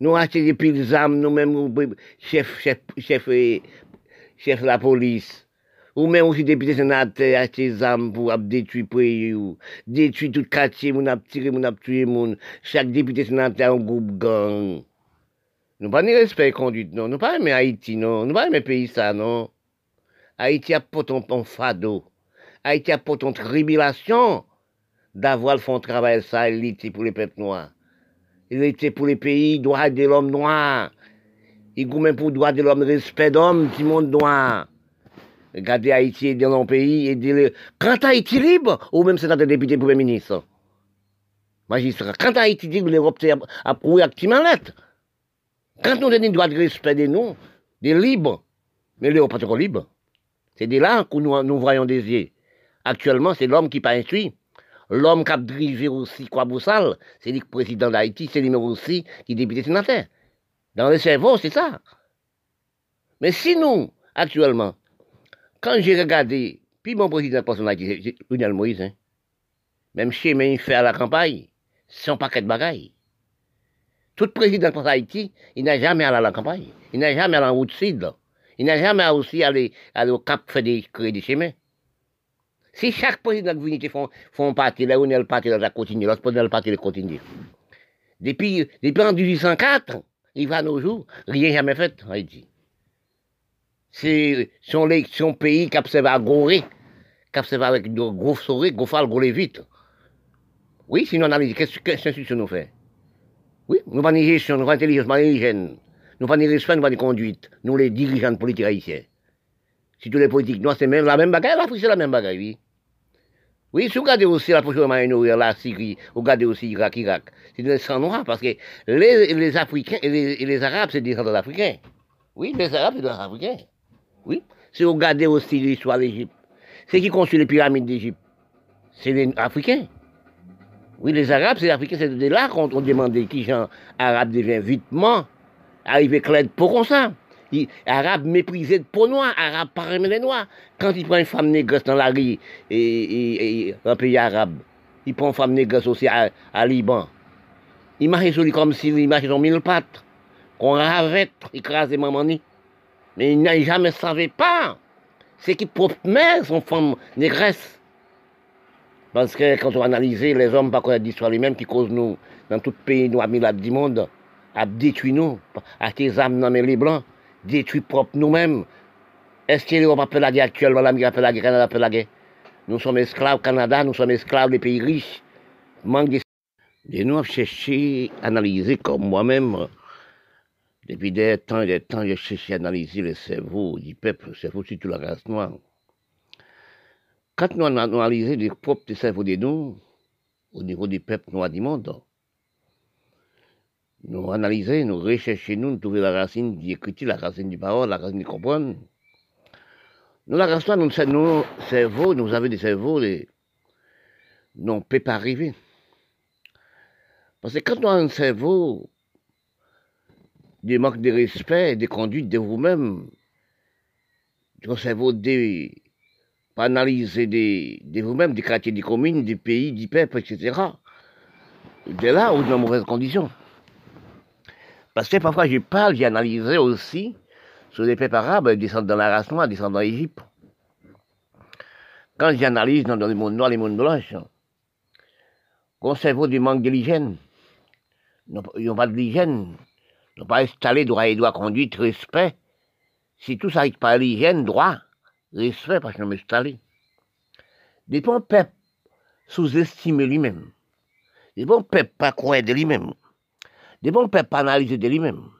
Nous achetons des piles d'armes, nous-mêmes, chef, chef, chef, chef de la police. Ou même aussi député sénateur acheter des armes pour détruire pays, détruire tout quartier, mon tiré, mon tué, mon. Chaque député sénateur a un groupe gang. Nous pas ni respect conduite, non. Nous pas aimer Haïti, non. Nous pas aimer pays ça, non. Haïti a pas ton, fado. Haïti a pas ton tribulation d'avoir le fond travail ça, pour les peuples noirs. Il était pour les pays, droit de l'homme noir. Il même pour droit de l'homme, respect d'homme, du monde noir. Regardez Haïti dans nos pays et dire, quand Haïti libre, ou même un député premier ministre. Magistrat, quand Haïti libre, l'Europe a prouvé lettre. Quand nous avons droit de respect de nous, des libres, mais les pas trop libres. C'est de là que nous, nous voyons des yeux. Actuellement, c'est l'homme qui pas instruit. L'homme qui a dirigé aussi quoi Boussal, c'est le président d'Haïti, c'est lui aussi qui est député sénateur. Dans le cerveau, c'est ça. Mais si nous, actuellement, quand j'ai regardé, puis mon président personnel, c'est Lionel Moïse, hein, même chez il fait à la campagne, un paquet de bagailles. Tout président de Haïti, il n'a jamais allé à la campagne. Il n'a jamais allé en route sud. Il n'a jamais aussi allé, au Cap faire créer des chemins. Si chaque président de l'unité font, font partie, là où il parti, là, ça continue, là, le parti, il continue. Depuis, depuis en 1804, il va à nos jours, rien jamais fait en Haïti. C'est son, pays qui observe à Gorée, qui observe avec de gros souris, gros fal, gros vite. Oui, sinon on a qu'est-ce que nous fait? Oui, nous pas ni gestion, nous pas intelligence, ni hygiène. Nous pas ni respect, nous pas ni conduite. Nous, les dirigeants politiques haïtiens. Si tous les politiques, nous, c'est même la même bagaille, l'Afrique, c'est la même bagaille, oui. Oui, si vous regardez aussi la prochaine Moyen-Orient, la Syrie, vous regardez aussi Irak, Irak, c'est des sang noirs, parce que les, les Africains et les, Arabes, c'est des descendants d'Africains. Oui, les Arabes, c'est des Africains. Oui. Si vous regardez aussi l'histoire d'Égypte, c'est qui construit les pyramides d'Égypte, c'est les Africains. Oui, les Arabes, c'est les Africains, c'est de là qu'on demandait qui gens arabes devient vitement, arrivé clair pour comme. Les Arabes méprisaient de peau noire, Arabes pas les noirs. Quand il prend une femme négresse dans la rue, et, un pays arabe, il prend une femme négresse aussi à, Liban. Il marche sur lui comme s'il marchait sur mille pattes, qu'on ravait, écrasé maman Mais il n'a jamais savait pas. C'est qu'il propre son femme négresse. Parce que quand on analyse les hommes, pas connaître l'histoire lui-même qui cause nous, dans tout pays, nous, à du monde, à détruire nous, à tes âmes dans les blancs, détruit propre nous-mêmes? Est-ce que l'Europe appelle la guerre actuellement, l'Amérique appelle la guerre, appelle la guerre? Nous sommes esclaves Canada, nous sommes esclaves des pays riches. Manque de... Et nous avons cherché, analyser comme moi-même, depuis des temps et des temps, j'ai cherché à analyser le cerveau du peuple, le cerveau surtout la race noire. Quand nous analysé le propre cerveau de nous, au niveau du peuple noir du monde, nous analyser, nous rechercher, nous, nous trouver la racine du écriture, la racine du parole, la racine du comprendre. Nous, la race noire, nous, nos cerveaux, nous avons des cerveaux, les, n'ont peut pas arriver. Parce que quand on a un cerveau, des manques de respect, des conduites de vous-même, un cerveau de, analyser de, vous-même, des quartiers, des communes, des pays, du peuple, etc. De là, dans de mauvaises conditions. Parce que parfois je parle, j'ai analysé aussi sur les peuples arabes, descendent dans la race noire, descendent dans l'Égypte. Quand j'analyse dans le monde noir, les mondes blanches, cerveau du manque de l'hygiène. Ils n'ont pas de l'hygiène. Ils n'ont pas installé droit et droit, conduite, respect. Si tout ça n'arrive pas l'hygiène, droit, respect, parce qu'ils n'ont installé. Des bons peuples sous-estiment lui-même. Des bons peuples pas croire de lui-même. Des bons peuples pas analyser de lui-même.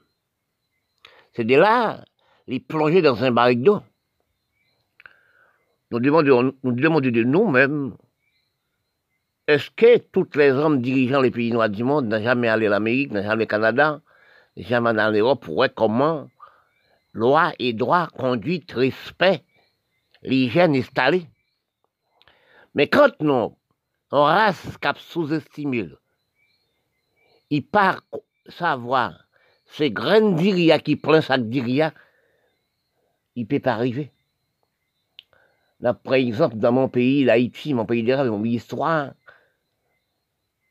C'est de là, les plonger dans un barrique d'eau. Nous demandons, nous demandons de nous-mêmes est-ce que tous les hommes dirigeant les pays noirs du monde n'ont jamais allé à l'Amérique, n'ont jamais au Canada, n'ont jamais allé en Europe? Pour voir comment? Loi et droit, conduite, respect, l'hygiène installée Mais quand nous, on race cap sous-estimé, il part savoir, ces graines d'Iria qui prennent sac d'Iria, il ne peut pas arriver. Là, par exemple, dans mon pays, l'Haïti, mon pays de rêve, mon histoire,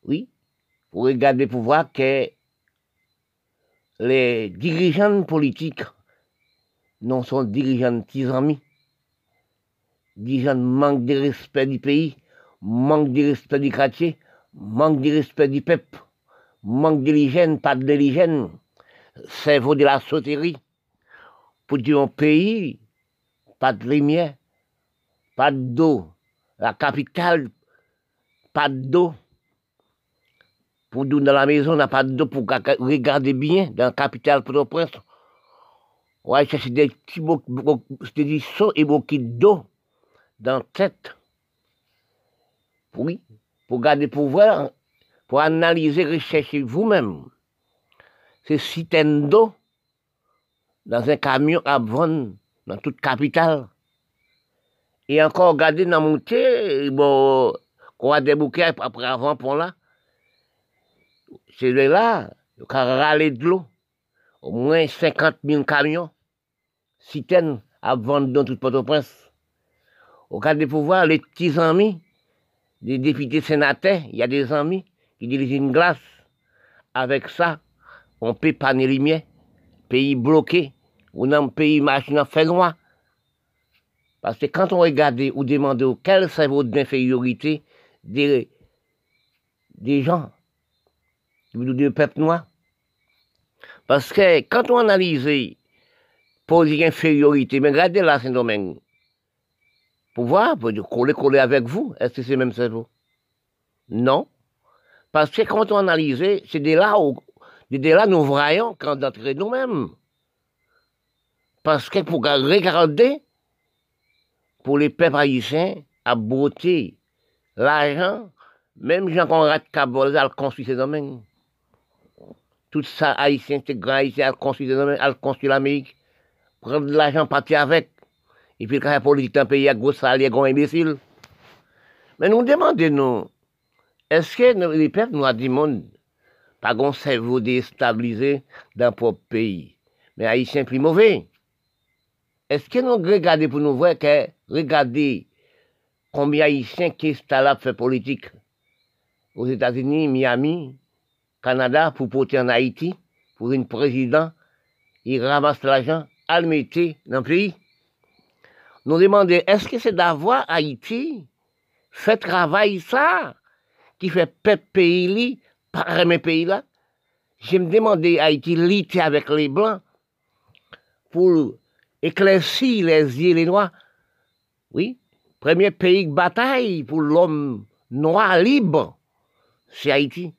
oui, pour regarder pour voir que les dirigeants politiques non sont dirigeants petits amis. Dirigeants manquent de respect du pays, manquent de respect du quartier, manquent de respect du peuple, manquent de l'hygiène, pas de l'hygiène, cerveau de la sauterie. Pour dire un pays, pas de lumière, pas d'eau. La capitale, pas d'eau. Pour nous, dans la maison, on n'a pas d'eau pour regarder bien dans la capitale Port-au-Prince. Ouais, c'est des petits des sauts et beaucoup d'eau dans la tête. Oui, pour garder pouvoir, pour analyser, rechercher vous-même. C'est citernes d'eau dans un camion à vendre dans toute capitale. Et encore garder dans mon thé, bon, qu'on a des bouquets après avant pour là c'est là, il a de l'eau. Au moins 50 000 camions, citernes à vendre dans toute Port-au-Prince. Au cas de pouvoir, les petits amis, des députés sénateurs, il y a des amis qui dirigent une glace. Avec ça, on peut pas les lumières. Pays bloqué, ou un pays machine fait loin. Parce que quand on regarde ou demande quel cerveau d'infériorité des, des gens du peuple noir. Parce que quand on analyse pour dire infériorité, mais regardez là Saint-Domingue, pour voir, pour coller, coller avec vous, est-ce que c'est même cerveau? Non. Parce que quand on analyse, c'est de là où, de là nous voyons quand d'entrer nous-mêmes. Parce que pour regarder, pour les peuples haïtiens, à beauté, l'argent, même Jean-Conrad Cabol a construit ces domaines tout ça, haïtien, c'est grand haïtien, elle construit, elle construit l'Amérique, prendre de l'argent, partir avec. Et puis, quand la politique un pays, a gros salaire, gros imbécile. Mais nous demandons, nous, est-ce que les peuples noirs du monde, pas un cerveau déstabilisé dans propre pays, mais haïtien plus mauvais? Est-ce que nous regardons pour nous voir que, regardez, combien haïtiens qui là faire politique? Aux États-Unis, Miami, Canada pour porter en Haïti, pour une président, il ramasse l'argent, à le mettre dans le pays. Nous demandons, est-ce que c'est d'avoir Haïti fait travail ça, qui fait peuple pays, par mes pays là? Je me demandais Haïti lutter avec les Blancs pour éclaircir les yeux les noirs? Oui, premier pays de bataille pour l'homme noir libre, c'est Haïti.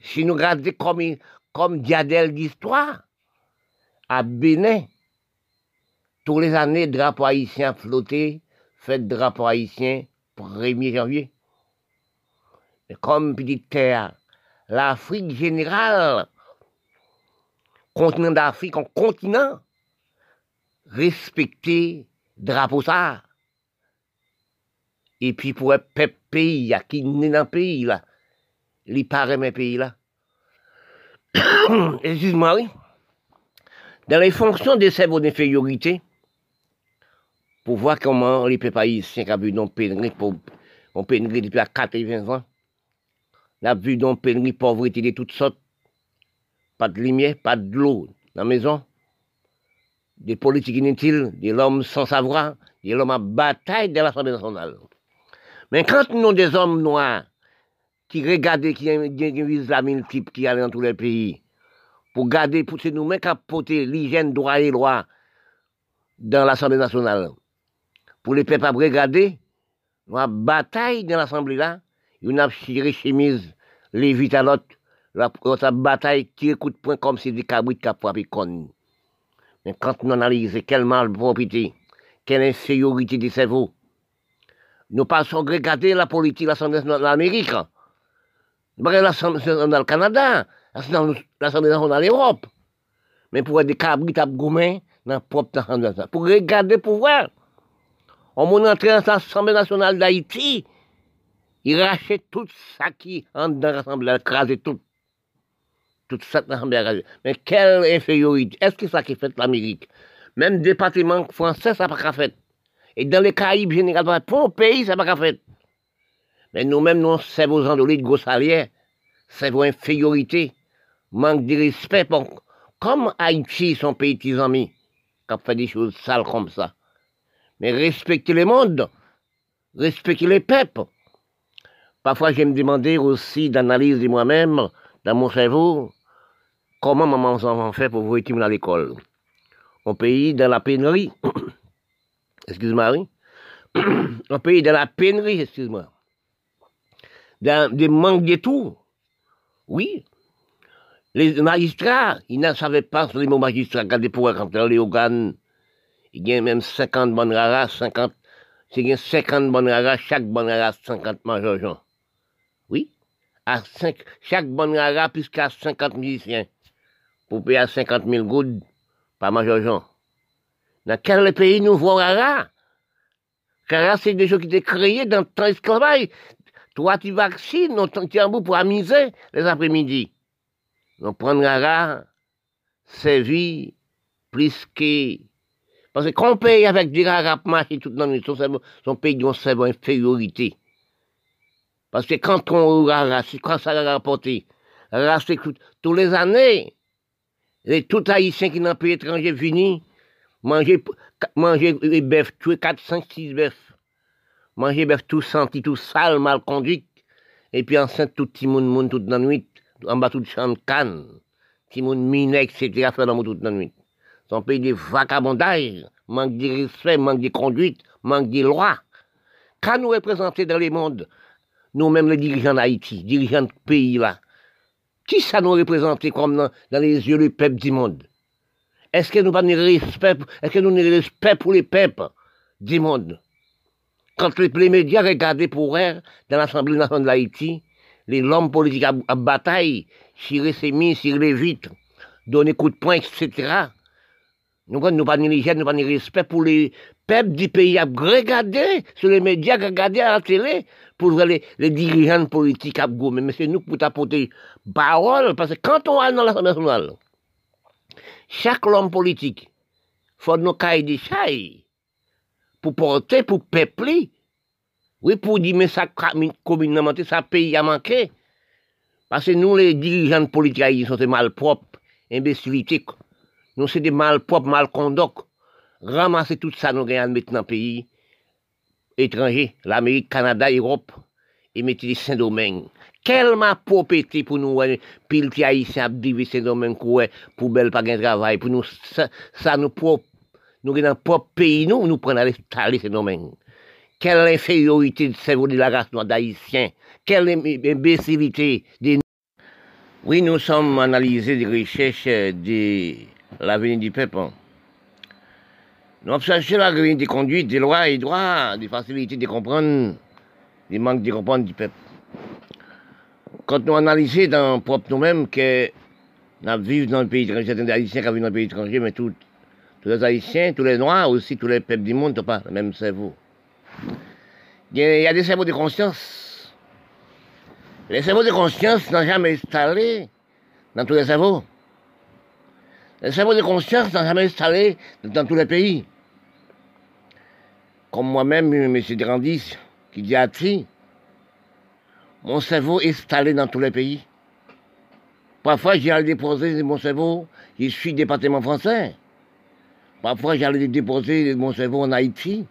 Si nous regardons comme, comme diadèle d'histoire, à Bénin, tous les années, drapeau haïtien flotté, fait drapeau haïtien 1er janvier. Comme petite terre, l'Afrique générale, continent d'Afrique en continent, respecter drapeau ça. Et puis pour un peuple pays qui est dans le pays là, il paraît mes pays là. <coughs> Excuse-moi, oui. Dans les fonctions des cerveaux d'infériorité, pour voir comment les peuples haïtiens ont vu nos pénurie, pour, on pénurie depuis à 80 ans. On a vu nos pénurie, pauvreté de toutes sortes. Pas de lumière, pas de l'eau dans la maison. Des politiques inutiles, des hommes sans savoir, des hommes à bataille de l'Assemblée nationale. Mais quand nous avons des hommes noirs qui regardent, qui visent la multiple qui allent dans tous les pays, pour garder, pour nous-mêmes qui porter l'hygiène droit et loi dans l'Assemblée nationale, pour les peuples à regarder, nous avons bataille dans l'Assemblée là, nous avons tiré chemise, les à l'autre, la bataille qui coup de poing comme si des cabrites qui frappé. Mais quand nous analysons quelle quelle infériorité des cerveaux, nous passons regarder la politique de l'Assemblée nationale l'Amérique, l'Assemblée nationale le Canada, l'Assemblée nationale l'Europe. Mais pour des pour regarder le pouvoir. On m'a entré dans l'Assemblée nationale d'Haïti, il rachète tout ça qui entre dans l'Assemblée, écraser tout. Tout ça dans l'Assemblée. Mais quelle infériorité. Est-ce que ça qui fait l'Amérique? Même département français, ça n'a pas fait. Et dans les Caraïbes, généralement, pour un pays, ça n'a pas fait. Mais nous-mêmes, nous, c'est vos endolés de gros c'est vos infériorités, manque de respect. comme Haïti, son pays de amis, qui fait des choses sales comme ça. Mais respecter le monde, respecter les peuples. Parfois, je me demandais aussi d'analyser moi-même, dans mon cerveau, comment maman enfants fait pour vous à l'école. On pays dans la pénurie, <coughs> excuse-moi, oui. <coughs> On pays dans la pénurie, excuse-moi. Dans des manques de tout. Oui. Les magistrats, ils ne savaient pas sur les mots magistrats, quand pour quand les organes, il y même 50 bonnes raras, 50, c'est 50 bonnes raras, chaque bonne rara, 50 majors. Oui. À 5, chaque bonne rara, jusqu'à 50 musiciens. Pour payer 50 000 gouttes par major Dans quel pays nous voyons rara? Car c'est des gens qui étaient créés dans ton esclavage. Toi, tu vaccines, on tient bout pour amuser les après-midi. On prend rara, vie plus que parce que quand on paye avec des rap et tout dans son, son pays d'une une infériorité. Parce que quand on c'est quoi ça a rapporté? c'est tous les années, les tout haïtiens qui n'ont pays étranger fini, manger, manger les bœufs, tuer 4, 5, 6 bœufs. Manger bœuf tout senti, tout sale, mal conduit. Et puis enceinte tout petit monde, monde toute la nuit, en bas tout champ de canne. Petit monde miné, etc., faire dans toute la nuit. Son pays de vagabondage, manque de respect, manque de conduite, manque de loi. Quand nous représenter dans le monde, nous-mêmes les dirigeants d'Haïti, dirigeants de pays là, qui ça nous représente comme dans, les yeux du peuple du monde? Est-ce que nous pas de respect, est-ce que nous respect pour les peuples du monde? Quand les, médias regardaient pour eux, dans l'Assemblée nationale d'Haïti, les hommes politiques à, bataille, tirer ses mines, tirer vitres, donner coup de poing, etc. Nous n'avons pas ni nous pas ni respect pour les peuples du pays à regarder sur les médias, à regarder à la télé, pour voir les, dirigeants politiques à gommer. Mais c'est nous pour t'apporter parole, parce que quand on va dans l'Assemblée nationale, chaque homme politique, faut nos cahiers de chaille pour porter, pour peupler. Oui, pour dire, mais ça, communément, ça pays a manqué. Parce que nous, les dirigeants politiques, ils sont malpropres, imbécilités. Nous, c'est des malpropres, malconduits. Ramasser tout ça, nous gagnons le pays étranger, l'Amérique, Canada, Europe, et mettre des Saint-Domingue. Quel ma propriété pour nous, pile qui haïtien ces domaines pour belle pas de travail, pour nous, ça, ça nous propre, nous dans propre pays, nous, nous prenons à installer ces domaines. Quelle infériorité de cerveau de la race noire d'haïtien. Quelle imbécilité des oui, nous sommes analysés des recherches de l'avenir du peuple. Nous avons cherché l'avenir des conduites, des lois et droits, des facilités de comprendre, des manques de comprendre du peuple. Quand nous analysons dans propre nous-mêmes que nous vivons dans le pays étranger, certains Haïtiens qui vivent dans le pays étranger, mais tous les Haïtiens, tous les Noirs, aussi tous les peuples du monde n'ont pas le même cerveau. Il y a des cerveaux de conscience les cerveaux de conscience n'ont jamais installé dans tous les cerveaux. Les cerveaux de conscience n'ont jamais installé dans tous les pays. Comme moi-même, M. Grandis, qui dit à mon cerveau est installé dans tous les pays. Parfois, j'allais déposer mon cerveau, je suis département français. Parfois, j'allais déposer mon cerveau en Haïti,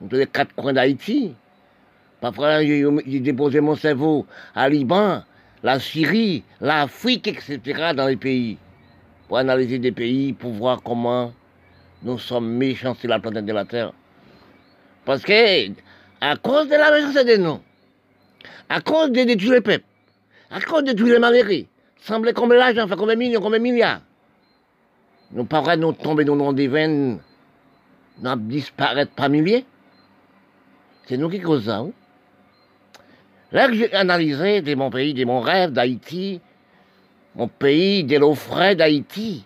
dans les quatre coins d'Haïti. Parfois, j'ai déposé mon cerveau à Liban, la Syrie, l'Afrique, etc., dans les pays, pour analyser des pays, pour voir comment nous sommes méchants sur la planète de la Terre. Parce que, à cause de la méchanceté des noms, à cause de détruire les peuples, à cause de détruire les malheureux, semblait combien l'argent, fait combien de millions, combien de milliards. Nous pas nous tomber dans des veines, nous disparaître par milliers. C'est nous qui causons ça. Hein? Là que j'ai analysé de mon pays, de mon rêve d'Haïti, mon pays, de l'eau frais d'Haïti,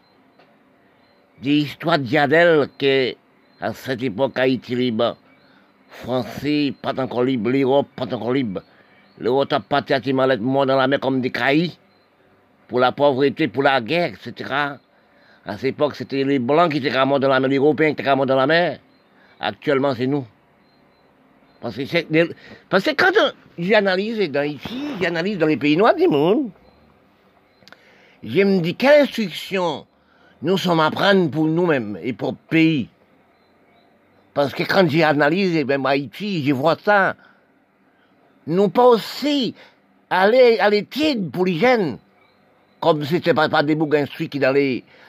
des histoires d'Yadel que, à cette époque, Haïti libre, Français, pas encore libre, l'Europe, pas encore libre. L'Europe a pas à être mort dans la mer comme des caillis, pour la pauvreté, pour la guerre, etc. À cette époque, c'était les Blancs qui étaient morts dans la mer, les Européens qui étaient morts dans la mer. Actuellement, c'est nous. Parce que, parce que quand j'analyse dans ici, j'analyse dans les pays noirs du monde, je me dis quelle instruction nous sommes à prendre pour nous-mêmes et pour le pays. Parce que quand j'analyse même Haïti, je vois ça. Nous pas aussi aller à l'étude pour les jeunes. Comme si c'était pas, pas des boucs instruits qui dans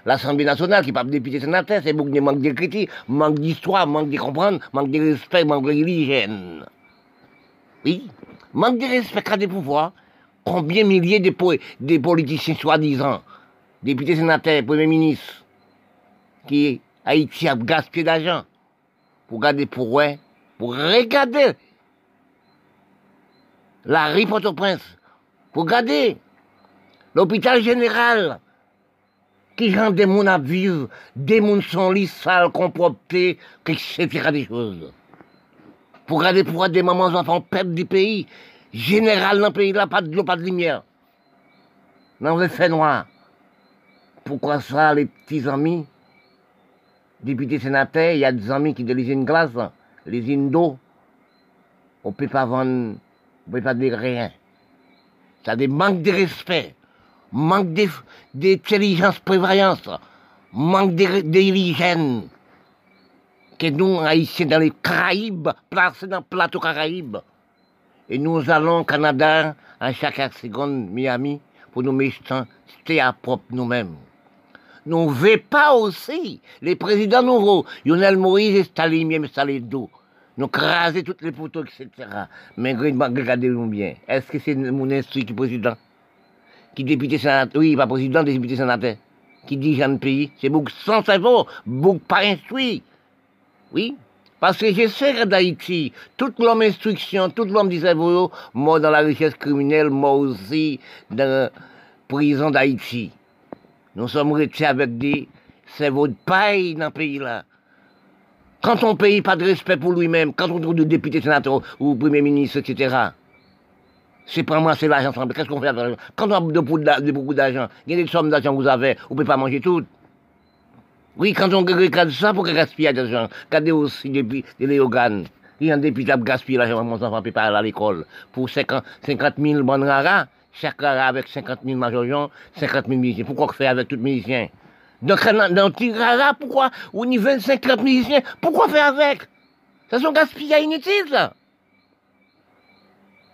l'Assemblée nationale, qui parlent députés sénateurs, c'est boucs qui manquent d'écriture, manque d'histoire, manque de comprendre, manque de respect, manque de religion. Oui, manque de respect à des pouvoirs. Combien de milliers de, de politiciens soi-disant, députés sénateurs, premiers ministres, qui Haïti a gaspillé d'argent pour garder pour ouais, pour regarder la rue au prince pour garder L'hôpital général, qui rend des mouns à vivre, des mouns sont lits, sales, comproptés, etc. des choses. Pour garder pour des mamans enfants perdre du pays, général dans le pays là, pas de l'eau, pas de lumière. Dans le fait noir. Pourquoi ça, les petits amis, députés sénateurs, il y a des amis qui de l'usine glace, l'usine d'eau, on ne peut pas vendre, on ne peut pas dire rien. Ça des manques de respect manque d'intelligence, prévoyance, manque d'hygiène. Que nous, Haïtiens, dans les Caraïbes, placés dans le plateau Caraïbes. Et nous allons au Canada, à chaque seconde, Miami, pour nous mettre à propre nous-mêmes. Nous ne voulons pas aussi les présidents nouveaux, Lionel Moïse et Staline, même Salé-Dou. Nous craser toutes les photos, etc. Mais regardez-nous bien. Est-ce que c'est mon instruit qui président? Qui député sénateur, oui, pas président des députés sénateurs, qui dirige le pays, c'est beaucoup sans cerveau, beaucoup pas instruit. Oui, parce que je sais que d'Haïti, tout l'homme instruction, tout l'homme du cerveau, mort dans la richesse criminelle, mort aussi dans la prison d'Haïti. Nous sommes restés avec des cerveaux de paille dans le pays-là. Quand on paye pas de respect pour lui-même, quand on trouve des députés sénateurs ou premier ministre, etc., c'est pas moi, c'est l'argent Qu'est-ce qu'on fait avec l'argent? Quand on a de, beaucoup d'argent, il y a des sommes d'argent que vous avez, vous ne pouvez pas manger tout. Oui, quand on regarde ça, pour gaspiller l'argent, regardez aussi des, des léoganes. Il y a des petits gaspiller l'argent, mon enfant peut pas aller à l'école. Pour 50, 50 000 bonnes raras, chaque rara avec 50 000 majorions, 50 000 musiciens. Pourquoi on fait avec tous les musiciens? Donc, dans petit rara, pourquoi? Au niveau 25 30 musiciens, pourquoi faire avec? Ça sont gaspillés inutiles, ça.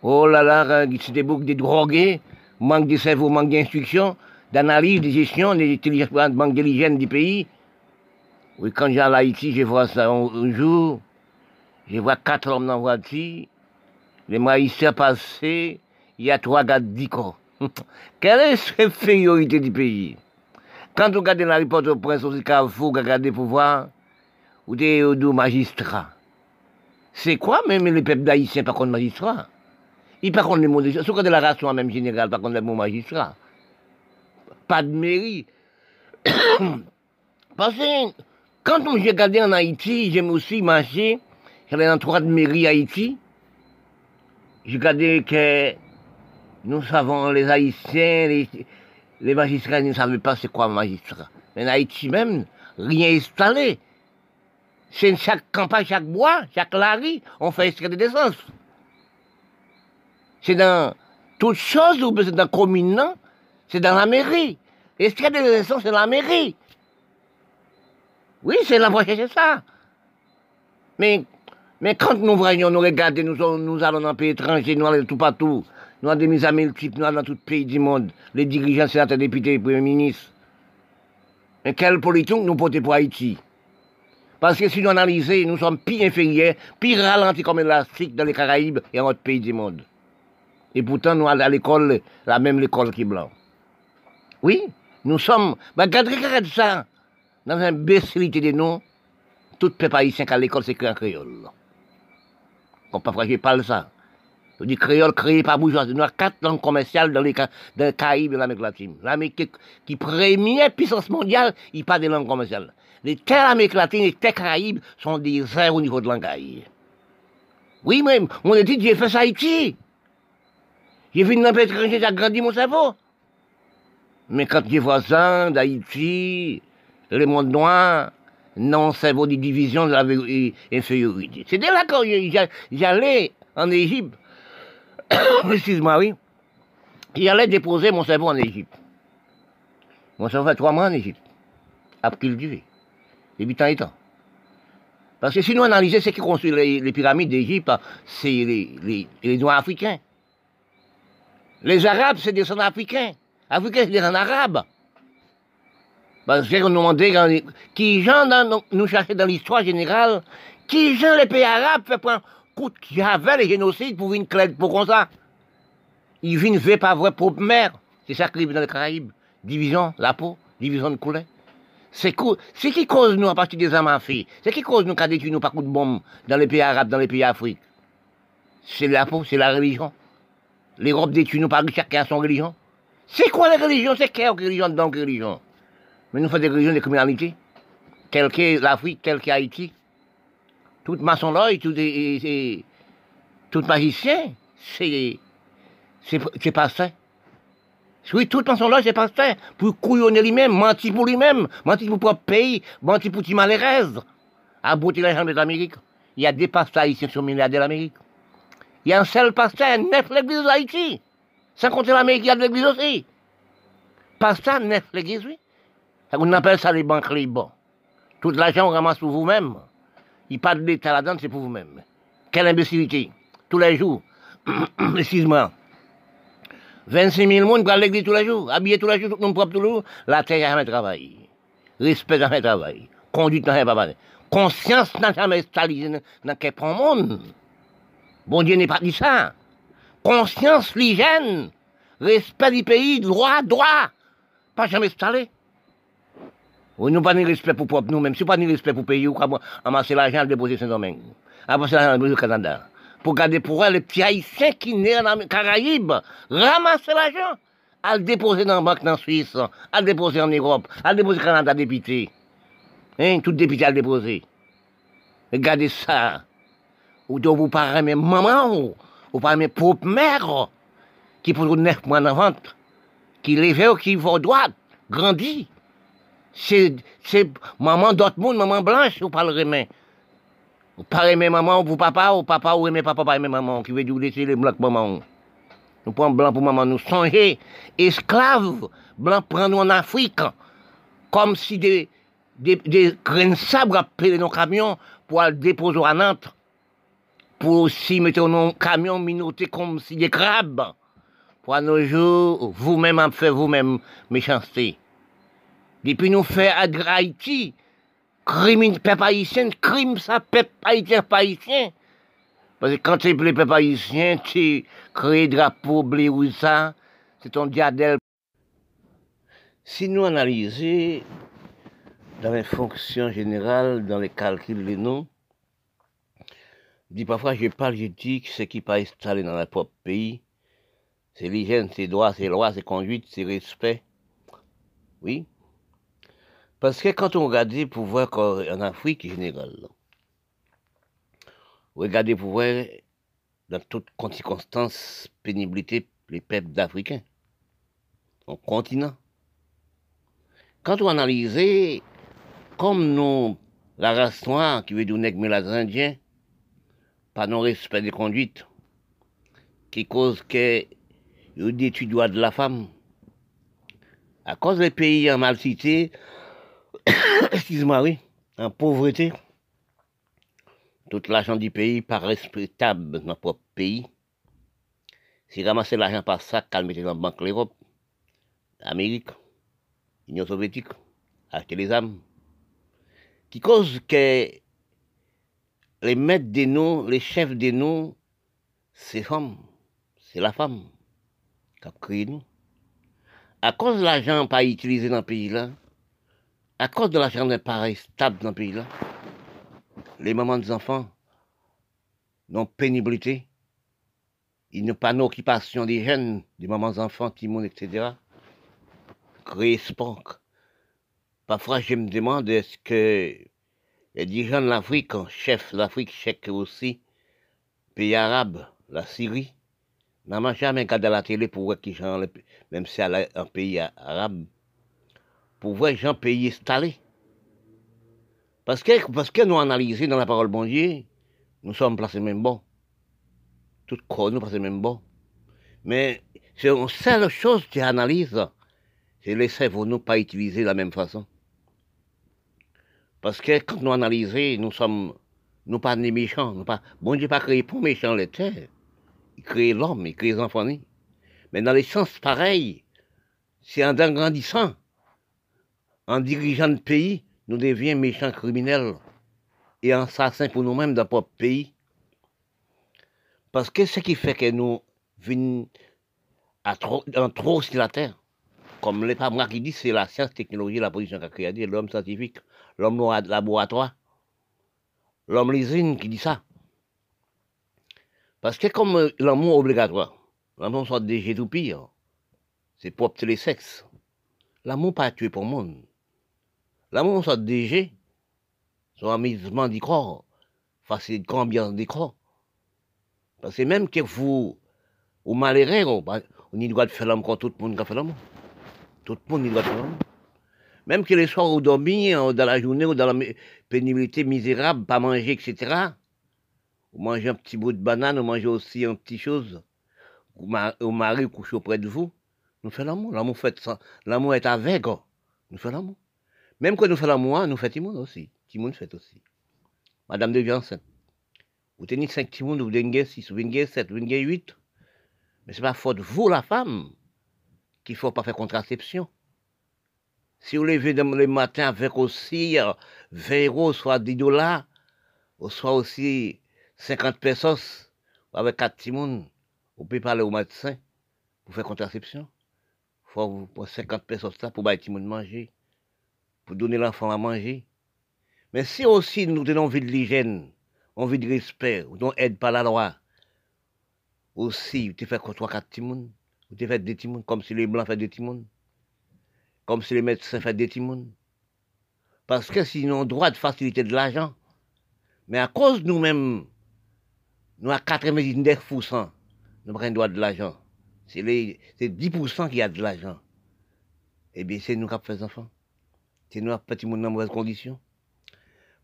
Oh là là, c'est des boucs, des drogués, manque de cerveau, manque d'instruction, d'analyse, de gestion, de manque d'hygiène du pays. Oui, quand j'ai à Haïti, je vois ça un, jour, je vois quatre hommes dans la voiture, les maïssiens passés, il y a trois gars d'ICO. <laughs> Quelle est l'infériorité du pays? Quand vous regardez la report au prince, aussi Carrefour, vous regardez pour voir, ou des magistrats. C'est quoi même les peuples d'Haïtiens par contre magistrats? Ils par contre les mots. Sauf que de la race même générale, par contre les mots magistrats. Pas de mairie. <coughs> Parce que quand j'ai regardé en Haïti, j'aime aussi marcher, j'allais dans trois de mairie Haïti, j'ai regardé que nous savons, les Haïtiens, les, magistrats ne savaient pas c'est quoi un magistrat. Mais en Haïti même, rien installé. C'est chaque campagne, chaque bois, chaque lari, on fait extrait de d'essence. C'est dans toutes choses, c'est dans la commune, c'est dans la mairie. Extrait de d'essence, c'est la mairie. Oui, c'est la voie, c'est ça. Mais, mais quand nous voyons, nous regardons, nous, nous allons dans un pays étranger, nous allons tout partout, nous avons des mises à multiples, nous allons dans tout pays du monde, les dirigeants, sénateurs, députés, premiers ministres. Mais quelle politique nous portons pour Haïti? Parce que si nous analysons, nous sommes pire inférieurs, pire ralentis comme l'élastique dans les Caraïbes et en autres pays du monde. Et pourtant, nous allons à l'école, la même l'école qui est blanc. Oui, nous sommes. Bah, regardez, ça dans une imbécilité de nous, tout peuple haïtien à l'école, c'est un créole. Comme parfois je parle ça. Dis créole créé par bourgeoisie. Nous avons quatre langues commerciales dans les, dans Caraïbes et l'Amérique latine. L'Amérique qui, première puissance mondiale, il parle des langues commerciales. Les terres Amérique latine et les terres Caraïbes sont des airs au niveau de langage. Oui, même, mon étude, j'ai fait ça Haïti. J'ai vu une étranger, j'ai agrandi mon cerveau. Mais quand j'ai vois ça d'Haïti, le monde noir, non, c'est vos divisions de la infériorité. C'était là quand j'allais en Égypte. <coughs> Excuse-moi, oui. J'allais déposer mon cerveau en Égypte. Mon cerveau fait trois mois en Égypte. Après qu'il duré. Depuis tant et temps. Parce que si nous analysons ce qui construit les, pyramides d'Égypte, c'est les, les, Noirs africains. Les Arabes, c'est des Africains. Africains, c'est des Arabes. Parce que nous demandé qui gens nous chercher dans l'histoire générale, qui gens les pays arabes fait prendre qui avait les génocides pour une clé pour comme ça. Ils viennent faire pas vrai propre mère. C'est ça qui arrive dans les Caraïbes. Division, la peau, division de couleur. C'est qui cause nous à partir des à C'est qui cause nous quand nous par coup de bombe dans les pays arabes, dans les pays africains C'est la peau, c'est la religion. L'Europe détruit nous par chacun a son religion. C'est quoi la religion C'est quelle religion quelle religion? Mais nous faisons des régions de criminalité, telles que l'Afrique, telle qu'Haïti. Tout maçon-là, tout, tout magicien, c'est c'est pas ça. Oui, tout maçon-là, c'est pas ça. Pour couillonner lui-même, mentir pour lui-même, mentir pour propre pays, mentir pour petit malheureuse. À beauté la jambe d'Amérique. Il y a des pasteurs haïtiens qui sont milliardaires d'Amérique. Il y a un seul pasteur, neuf l'église d'Haïti. Sans compter l'Amérique, il y a de l'église aussi. Pasteur, neuf l'église, oui. On appelle ça les banques libres. Tout l'argent, on ramasse pour vous-même. Il pas de l'État là-dedans, c'est pour vous-même. Quelle imbécilité. Tous les jours. <coughs> Excuse-moi. 26 000 personnes à l'église tous les jours, habillés tous les jours, tout le monde propre tous les jours. La terre n'a jamais travaillé. Respect n'a jamais travaillé. Conduite n'a jamais travaillé. Conscience n'a jamais installé dans quel monde. Bon Dieu n'est pas dit ça. Conscience, l'hygiène, respect du pays, droit, droit. Pas jamais installé. Nous pas ni respect pour propre nous-mêmes. Si pas ni respect pour pays, ou amasser l'argent à déposer Saint-Domingue. Amasser l'argent au Canada. Pour garder pour elle les petits haïtiens qui naissent dans les Caraïbes. Ramasser l'argent. À le déposer dans la banque en Suisse. À le déposer en Europe. À le déposer au Canada député. Hein, tout député à le déposer. Regardez ça. Ou donc vous parlez même maman, ou parlez même propre mère, qui pour neuf mois en vente, qui lève, qui va droite, grandit c'est maman monde, maman blanche, ou pas le remet? Ou pas aimer maman ou pour papa, ou papa ou aimer papa, pas aimer maman, qui veut dire laisser les blancs maman. Nous prenons blanc pour maman, nous songer, esclaves, blancs prennent nous en Afrique, comme si des, des, des grains de sabre appelaient nos camions pour aller déposer à Nantes. pour aussi mettre un camion minoté comme si des crabes. Pour nos jours, vous-même en fait vous-même méchanceté. Depuis nous faire à Haïti, crime peuple haïtien, crime ça peuple haïtien, haïtien. Parce que quand tu es peuple haïtien, tu crées drapeau blé ou ça, c'est ton diadème. Si nous analysons dans les fonctions générales, dans les calculs des noms, dis parfois je parle, je dis que ce qui pas installé dans le propre pays, c'est l'hygiène, c'est droit, c'est loi, c'est conduite, c'est respect. Oui? Parce que quand on regarde le pouvoir en Afrique générale, regardez le pouvoir dans toute circonstance, pénibilité, les peuples d'Africains, au continent. Quand on analyse, comme nous, la race noire, qui veut dire mais les Indiens, pas non-respect des conduites, qui cause que il détruit de la femme. À cause des pays en mal cité, excuse-moi, oui, en pauvreté, tout l'argent du pays pas respectable dans notre propre pays. Si ramasser l'argent par ça, calmer dans la banque l'Europe, l'Amérique, l'Union soviétique, acheter les âmes, qui cause que les maîtres des noms, les chefs des noms, c'est femmes, c'est la femme qui a créé. À cause de l'argent pas utilisé dans le pays-là, à cause de l'argent n'est pas stable dans le pays-là, les mamans des enfants n'ont pénibilité, ils n'ont pas d'occupation des jeunes, des mamans enfants, timons, etc. Créer sport. Parfois, je me demande est-ce que les dirigeants de l'Afrique, chef l'Afrique, chef aussi, pays arabe, la Syrie, n'a jamais regardé la télé pour voir qui gens, même si c'est un pays arabe, pour voir gens pays installés. Parce que, parce que nous analysons dans la parole bon Dieu, nous sommes placés même bon. Tout corps nous placés même bon. Mais c'est une seule chose qui analyse, c'est les cerveaux nous pas utiliser de la même façon. Parce que quand nous analysons, nous sommes, nous pas des méchants, nous pas, bon Dieu pas créé pour méchants les terres. Il crée l'homme, il crée les enfants. Mais dans les sens pareils, c'est en grandissant, en dirigeant le pays, nous devions méchants criminels et assassins pour nous-mêmes dans notre pays. Parce que ce qui fait que nous venons en trop sur la terre, comme les moi qui dit, c'est la science, technologie, la position qu'a créé l'homme scientifique, l'homme laboratoire, l'homme l'usine qui dit ça. Parce que comme l'amour obligatoire, l'amour soit déjà tout pire, c'est propre les sexes. L'amour pas tué pour le monde. L'amour soit déjà, son amusement du corps, facile ambiance du corps. Parce que même que vous, vous malheureux, on droit de faire l'amour quand tout le monde a fait l'amour. Tout le monde droit de faire l'amour. Même que les soirs vous dormez, dans la journée ou dans la pénibilité misérable, pas manger, etc. Vous mangez un petit bout de banane, vous mangez aussi un petit chose. Au mari couche auprès de vous. Nous faisons l'amour. L'amour fait L'amour est avec. Nous faisons l'amour. Même quand nous faisons l'amour, nous faisons aussi. Timon fait aussi. Madame devient enceinte. Vous tenez 5 Timon, vous devez 6, vous devez 7, vous devez 8. Mais ce n'est pas faute de vous, la femme, qu'il ne faut pas faire contraception. Si vous levez le matin avec aussi 20 euh, euros, soit 10 dollars, ou soit aussi 50 pesos, avec 4 Timon, vous pouvez parler au médecin pour faire contraception. Il faut pour 50 pesos ça pour bailler Timon manger pour donner l'enfant à manger. Mais si aussi nous tenons envie de l'hygiène, envie de respect, ou non aide par la loi, aussi, vous te fait trois, quatre timounes, vous te fait des timounes, comme si les blancs faisaient des timounes, comme si les médecins faisaient des timounes. Parce que sinon, droit de faciliter de l'argent, mais à cause de nous-mêmes, nous à 99%, nous prenons droit de l'argent. C'est 10% qui a de l'argent. Eh bien, c'est nous qui faisons enfants c'est nous petit monde dans mauvaises conditions.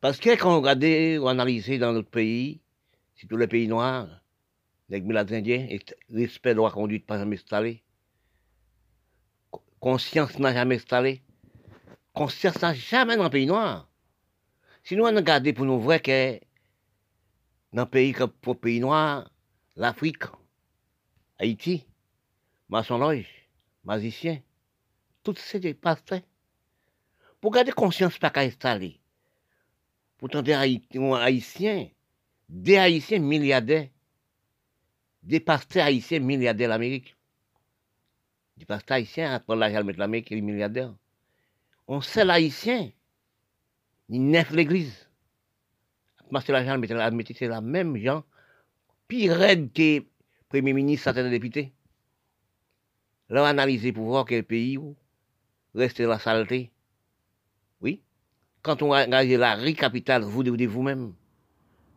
Parce que quand on regarde ou analyse dans notre pays, tous les pays noirs, les indiens, respect de la conduite pas jamais installé. Conscience n'a jamais installé. Conscience n'a jamais dans le pays noir. Si nous on regarde pour nous voir que dans le pays comme pour pays noir, l'Afrique, Haïti, maçon magicien, tout ces pasteurs. Pour garder conscience pas qu'à installer. Pourtant, des Haïtiens, des Haïtiens milliardaires, des pasteurs haïtiens milliardaires l'Amérique. Des pasteurs haïtiens, après l'argent de l'Amérique, les milliardaires. On sait l'haïtien, il neuf l'église. Marcel l'argent la c'est la même gens, pire raide que Premier ministre, certains députés. Là, analyser pour voir quel pays reste la saleté. Oui. Quand on regarde la riz capitale, vous devez vous-même.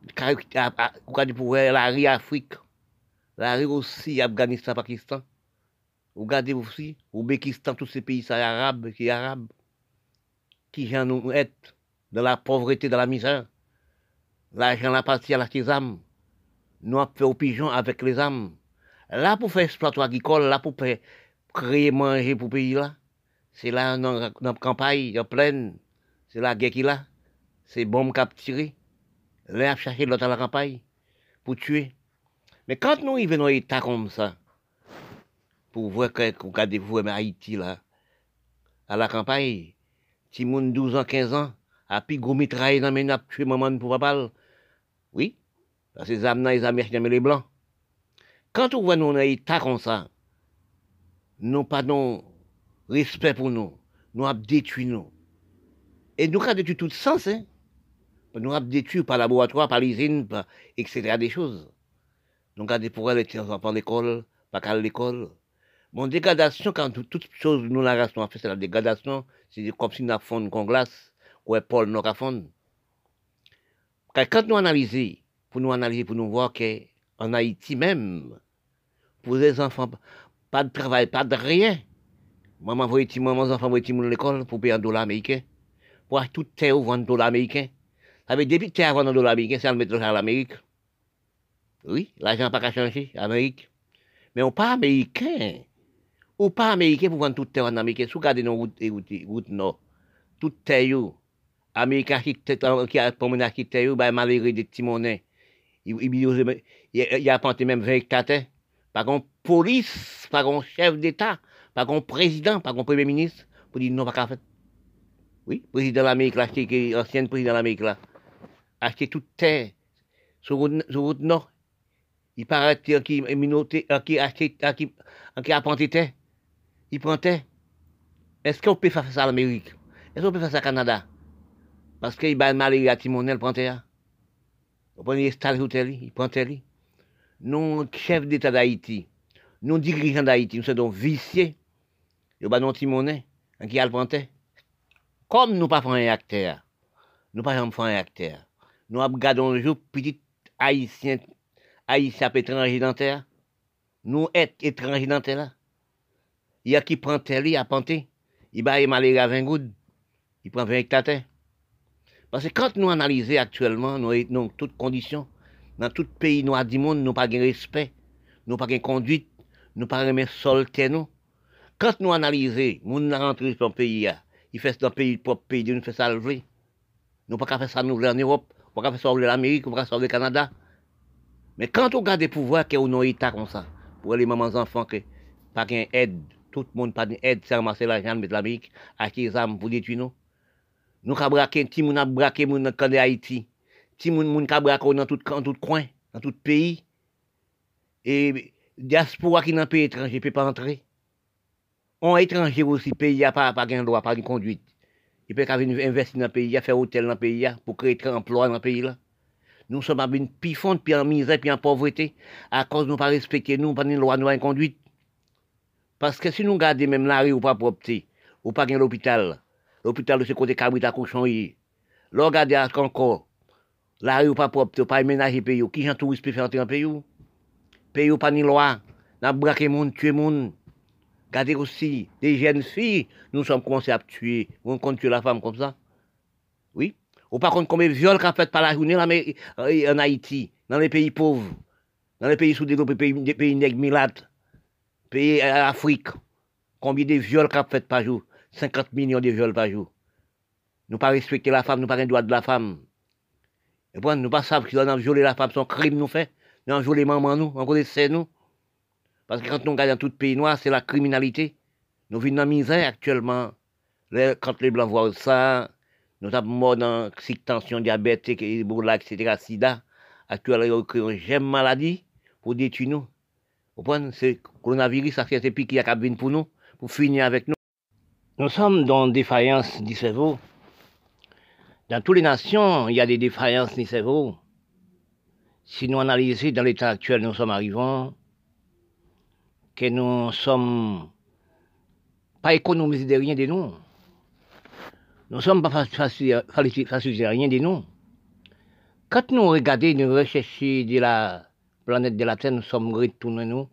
Vous pour la riz Afrique, la riz aussi Afghanistan, Pakistan. Vous regardez aussi, Ouzbékistan, tous ces pays arabes, qui arabes, qui gens nous être dans la pauvreté, dans la misère. L'argent la partie à la âmes. Nous avons fait aux pigeons avec les âmes. Là, pour faire exploiter agricole, là, pour créer manger pour pays là, c'est là, dans la campagne, en pleine, c'est la guerre qui là. C'est bombe capturée. Là, chercher l'autre à la campagne pour tuer. Mais quand nous arrivons dans un état comme ça, pour voir que, regardez vous, Haïti à la campagne, si moun 12 ans, 15 ans, a pi gros mitraille dans mes nappes, tuer maman pour papa, oui, parce que les Américains, les Américains, mais les Blancs. Quand on voit nous dans un état comme ça, nous pas respect pour nous, nous avons détruit nous. Et nous avons détruit tout sens, hein. Nous avons détruit par laboratoire, par l'usine, par, etc. des choses. Nous avons pour les enfants à l'école, pas qu'à l'école. Bon, dégradation, quand toute chose nous la race, fait, c'est la dégradation, c'est comme si nous avons qu'on glace, ou Paul nous a. Quand nous analysons, pour nous analyser, pour nous voir qu'en Haïti même, pour les enfants, pas de travail, pas de rien. Maman voit maman, enfants voient à l'école pour payer un dollar américain. Pour acheter toute terre ou vendre dollar américain. Ça veut depuis terre vendre dollar américain, c'est à mettre à l'Amérique. Oui, l'argent n'a pas qu'à changer, Amérique. Mais on pas américain. Ou pas américain pour vendre toute terre en Amérique. Si vous regardez nos routes, routes nord, toute terre, Américain qui a promené l'architecte, bah, malgré des petits monnaies. Il, il, a apporté même 20 hectares. Par contre, police, par contre, chef d'État, par contre, président, par contre, premier ministre, pour dire non, pas qu'à faire. Oui, président de l'Amérique, là, ancien président de l'Amérique, là, acheté toute terre sur route, route nord. Il paraît qu'il qui minauté, qui acheté, qui, qui apporté terre. Il prend terre. Est-ce qu'on peut faire ça à l'Amérique? Est-ce qu'on peut faire ça au Canada? Parce qu'il va mal à Timonel, prend terre. Vous prenez stade hôtel, il prend terre. Nous, chef d'État d'Haïti, nous, dirigeants d'Haïti, nous sommes donc viciés. Nous avons Timonel, qui a le prend Comme nous pas faisons un acteur, nous pas faisons un acteur. Nous regardons le jour petit haïtien, haïtien étranger dans terre. Nous être étrangers dans terre Il y a qui prend terre, il a panté. Il va aller à 20 gouttes. Il prend 20 hectares. Parce que quand nous analysons actuellement, nous dans toutes conditions, dans tout pays noir du monde, nous pas de respect, nous pas de conduite, nous pas de solter nous. Quand nous analysons, nous rentrons dans le pays, il fait dans le pays, propre pays, nous fait ça lever. Nous pas faire ça nous en Europe, nous pas faire ça en Amérique, nous pas faire ça au Canada. Mais quand on regarde des pouvoirs qui ont un état comme ça, pour les mamans enfants qui pas d'aide, tout le monde pas d'aide, c'est ramasser l'argent de l'Amérique, acheter des armes pour détruire nous. Nous avons braqué, ti moun a braqué moun dans de Haïti. Ti moun moun braqué dans tout, tout coin, dans tout pays. Et diaspora qui dans pays étranger peut pas entrer. On étranger aussi, pays a pas, pas de droit, pas de conduite. Il peut venir investir dans le pays, faire hôtel dans le pays, pour créer des emplois dans le pays là. Nous sommes à une pifonte, puis en misère, puis en pauvreté, à cause de nous pas respecter nous, pas de loi, nous conduite. Parce que si nous gardons même la rue ou pas propre, ou pas l'hôpital, l'hôpital de ce côté cabrit à cochon y. Là, regardez encore. La rue pas propre, pas ménager pays. Qui j'en touriste peut faire entrer dans pays? Pays pas ni loi. N'a braqué monde, tué monde. Regardez aussi, des jeunes filles, nous sommes commencés à tuer. On compte tuer la femme comme ça? Oui. Ou par contre, combien de viols qu'a fait par la journée en Haïti, dans les pays pauvres, dans les pays sous-développés, pays, pays nègres pays Afrique. Combien de viols qu'a fait par jour? 50 millions de viols par jour. Nous pas respecter la femme, nous pas le droit de la femme. Et puis, nous pas savons qu'on a violé la femme, son crime nous fait. Nous avons violé maman nous, on connaît nous. Parce que quand on regarde dans tout pays noir, c'est la criminalité. Nous vivons dans la misère actuellement. quand les Blancs voient ça, nous sommes morts dans tension, diabète, Ebola, etc., sida. Actuellement, ils j'aime maladie pour détruire nous. Vous comprenez? C'est coronavirus, ça fait piqué à cabine pour nous, pour finir avec nous. Nous sommes dans défaillance du cerveau. Dans toutes les nations, il y a des défaillances du cerveau. Si nous analysons dans l'état actuel, nous sommes arrivants, que nous sommes pas économisés de rien de nous. Nous ne sommes pas facile de rien de nous. Quand nous regardons, nous recherchons de la planète de la Terre, nous sommes retournés nous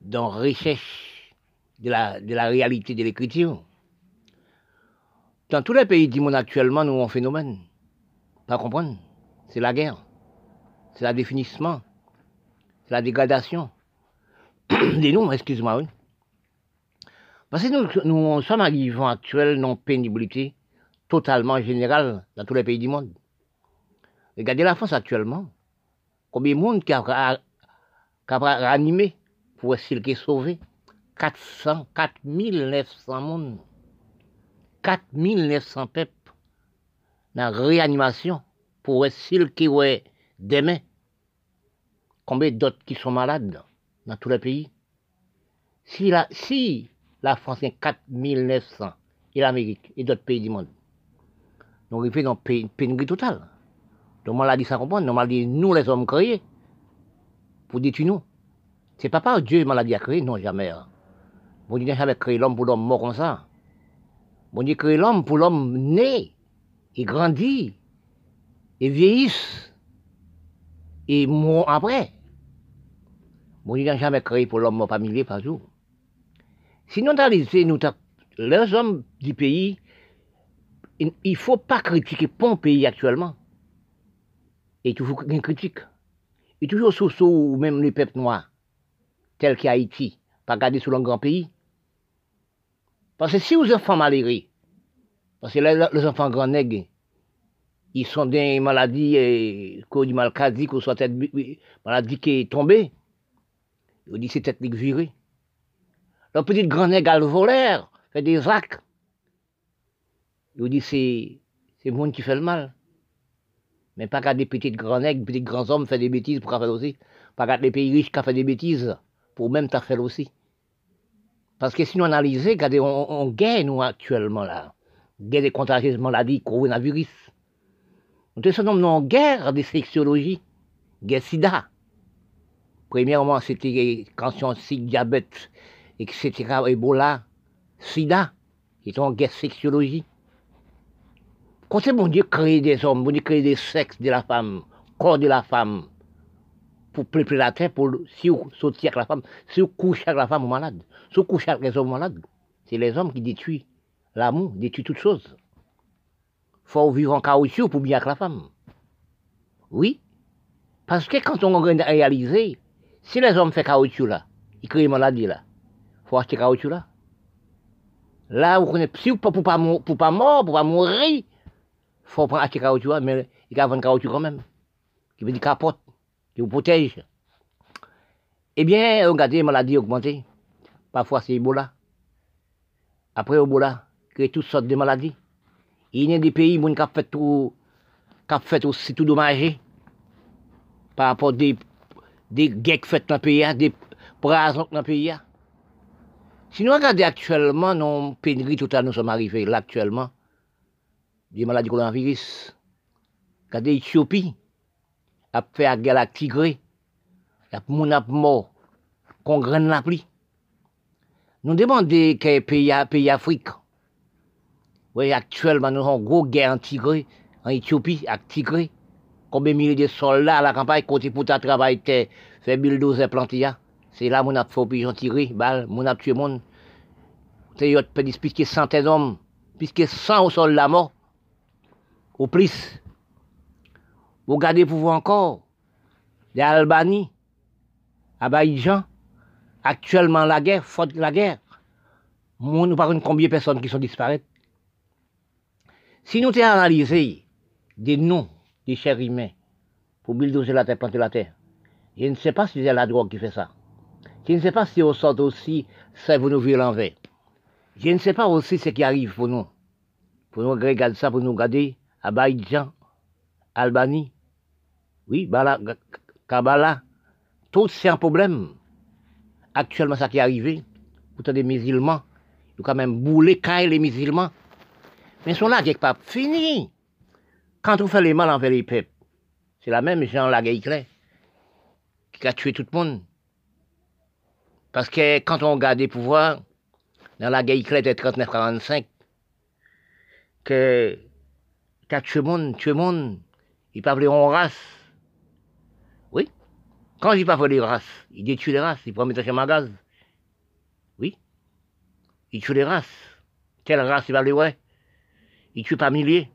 dans la recherche de la, de la réalité de l'écriture. Dans tous les pays du monde actuellement, nous avons un phénomène. Pas comprendre C'est la guerre. C'est la définissement. C'est la dégradation. <coughs> Dis-nous, excuse-moi, oui. Parce que nous, sommes arrivés actuels dans pénibilité totalement générale dans tous les pays du monde. Regardez la France actuellement. Combien de monde qui a, qui a ranimé pour essayer de sauver 400, 4900 monde. 4900 peuples dans la réanimation pour essayer ouais demain. Combien d'autres qui sont malades? Dans tous les pays Si la, si la France est 4900 et l'Amérique et d'autres pays du monde, nous arrivons dans une pénurie totale. Donc, maladie, ça comprend. Nous, maladie, nous, les hommes créés, pour détruire nous. C'est pas par Dieu maladie a créé, non, jamais. Vous dites jamais créé l'homme pour l'homme mort comme ça. Bon Dieu crée l'homme pour l'homme né, et grandit, et vieillisse, et mort après. Bon Dieu n'a jamais créé pour l'homme pas mille par jour. Sinon, dans les, nous, les hommes du pays, il ne faut pas critiquer bon pays actuellement. Et toujours une critique. Et toujours sous ou même les peuples noirs, tels qu'Haïti, pas garder sur un grand pays. Parce que si vous enfants malheureux, parce que les, enfants grands nègres, ils sont des maladies, qu'on dit malcadie, qu'on soit tête, maladie qui est tombée. Ils dit c'est tête virée. Le petit grand nègre le voleur, fait des actes. Ils dit c'est, le monde qui fait le mal. Mais pas qu'à des petits grands nègres, petits grands hommes fait des bêtises pour faire aussi. Pas qu'à des pays riches qui font des bêtises pour même t'as fait aussi. Parce que si nous analysons, regardez, on, on gagne, nous, actuellement, là. Guerre des contagieuses maladies, coronavirus. Nous sommes en guerre de sexologie, guerre sida. Premièrement, c'était cancer, diabète, etc., Ebola, sida, qui est en guerre. Quand c'est bon Dieu créer des hommes, bon Dieu créer des sexes de la femme, corps de la femme, pour préparer la terre, pour si vous avec la femme, si vous couchez avec la femme malade, si vous couchez avec les hommes malades, c'est les hommes qui détruisent l'amour, détruit toutes choses. Faut vivre en caoutchouc pour bien avec la femme. Oui, parce que quand on réalise, si les hommes font caoutchouc là, ils créent maladie là, faut acheter caoutchouc là. Là, vous connaissez, si pour pas, pour pas mort, pour pas mourir, faut prendre acheter caoutchouc, mais il y a un caoutchouc quand même, qui veut dire capote qui vous protège. Eh bien, regardez les maladies augmentées. Parfois, c'est Ebola. Après Ebola, a toutes sortes de maladies. Il y a des pays qui ont fait tout, qui fait aussi tout par rapport des, des guerres faites dans le pays, des poisons dans le pays. Si nous regardons actuellement, nous sommes arrivés là actuellement, des maladies coronavirus. Regardez l'Éthiopie, a fait la guerre à Tigré, a moun ap mort, qu'on graine la pluie. Nous demandons que pays, pays Afrique, oui, actuellement, nous avons une grosse guerre en Tigré, en Éthiopie, à Tigré. Combien de milliers de soldats à la campagne, côté pour ta travail, fait bulldozer c'est là mon a fait pigeon tiré, balle, mon a tué monde. C'est y puisque centaines d'hommes, puisque 100 au sol la mort, au plus. Vous gardez pour vous encore, l'Albanie, Abidjan, actuellement la guerre, faute la guerre. Nous pas combien de personnes qui sont disparaître. Si nous avons des noms des chers humains pour bulldozer la terre, planter la terre. Je ne sais pas si c'est la drogue qui fait ça. Je ne sais pas si au sort aussi, ça vous nous l'envers. Je ne sais pas aussi ce qui arrive pour nous. Pour nous regarder ça, pour nous regarder Abidjan, Albanie, oui, Bala, Kabbalah, tout c'est un problème. Actuellement, ça qui est arrivé, pourtant des musulmans, ils ont quand même boulé les musulmans. Mais ils sont là, quelque part, fini. Quand on fait les mal envers les peuples, c'est la même Jean la Hitler qui a tué tout le monde. Parce que quand on regarde les pouvoirs, dans la guerre de 39-45, que a tué le monde, tué le monde, il parle en race. Oui. Quand il parle les races, il détruit les races, il prend mettre chez gaz. Oui. Il tue les races. Quelle race il parle ouais? Il tue pas milliers.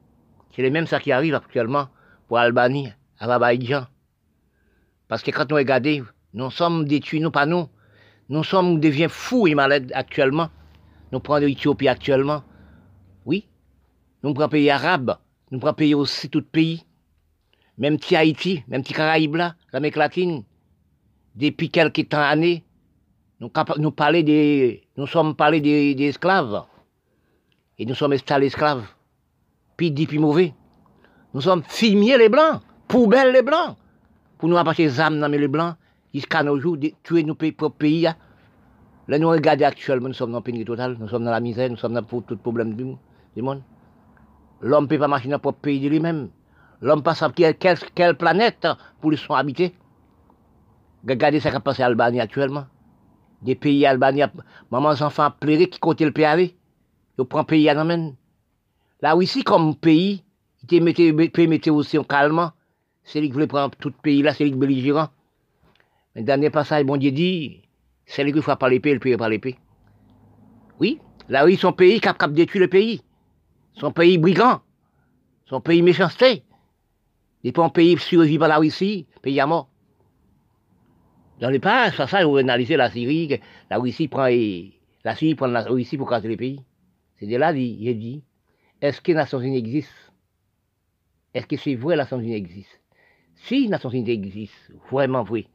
C'est les mêmes ça qui arrive actuellement pour Albanie, à Babadjan. Parce que quand nous regardons, nous sommes détruits, nous pas nous. Nous sommes devenus fous et malades actuellement. Nous prenons l'Éthiopie actuellement. Oui. Nous prenons pays arabe. Nous prenons pays aussi tout pays. Même petit Haïti, même petit Caraïbes là, l'Amérique latine. Depuis quelques temps années, nous, des, nous sommes parlés des, esclaves. Et nous sommes installés esclaves. Puis dit, puis mauvais. Nous sommes filmiers les blancs, poubelles les blancs. Pour nous apporter des âmes dans les blancs, jusqu'à nos jours, tuer nos pays, propres pays. Là, nous regardons actuellement, nous sommes dans le pays total, nous sommes dans la misère, nous sommes dans tout problème du monde. L'homme ne peut pas marcher dans le propre pays de lui-même. L'homme passe à quelle, quelle, planète pour lui sont habités. Regardez ce qui a passé en Albanie actuellement. Des pays Albanie, maman, enfants pleurent qui comptent le pays. Ils prennent le pays à l'amène. Là, ici, comme pays, il peut mettre aussi en calme. C'est lui qui voulait prendre tout le pays là, c'est lui qui belligérant. Mais dernier passage, bon Dieu dit, c'est lui qui faut par l'épée, le pays par l'épée. Oui, là oui, son pays qui a, détruit le pays. Son pays brigand. Son pays méchanceté. Et puis un pays survit par la Russie, pays à mort. Dans les pas, ça, ça, vous analysez la Syrie, la Russie prend, la Syrie prend la Russie pour casser les pays. C'est de là, j'ai dit, est-ce que les Nations Unies existent Est-ce que c'est vrai que les Nations Unies existent Si les Nations Unies existent, vraiment vrai,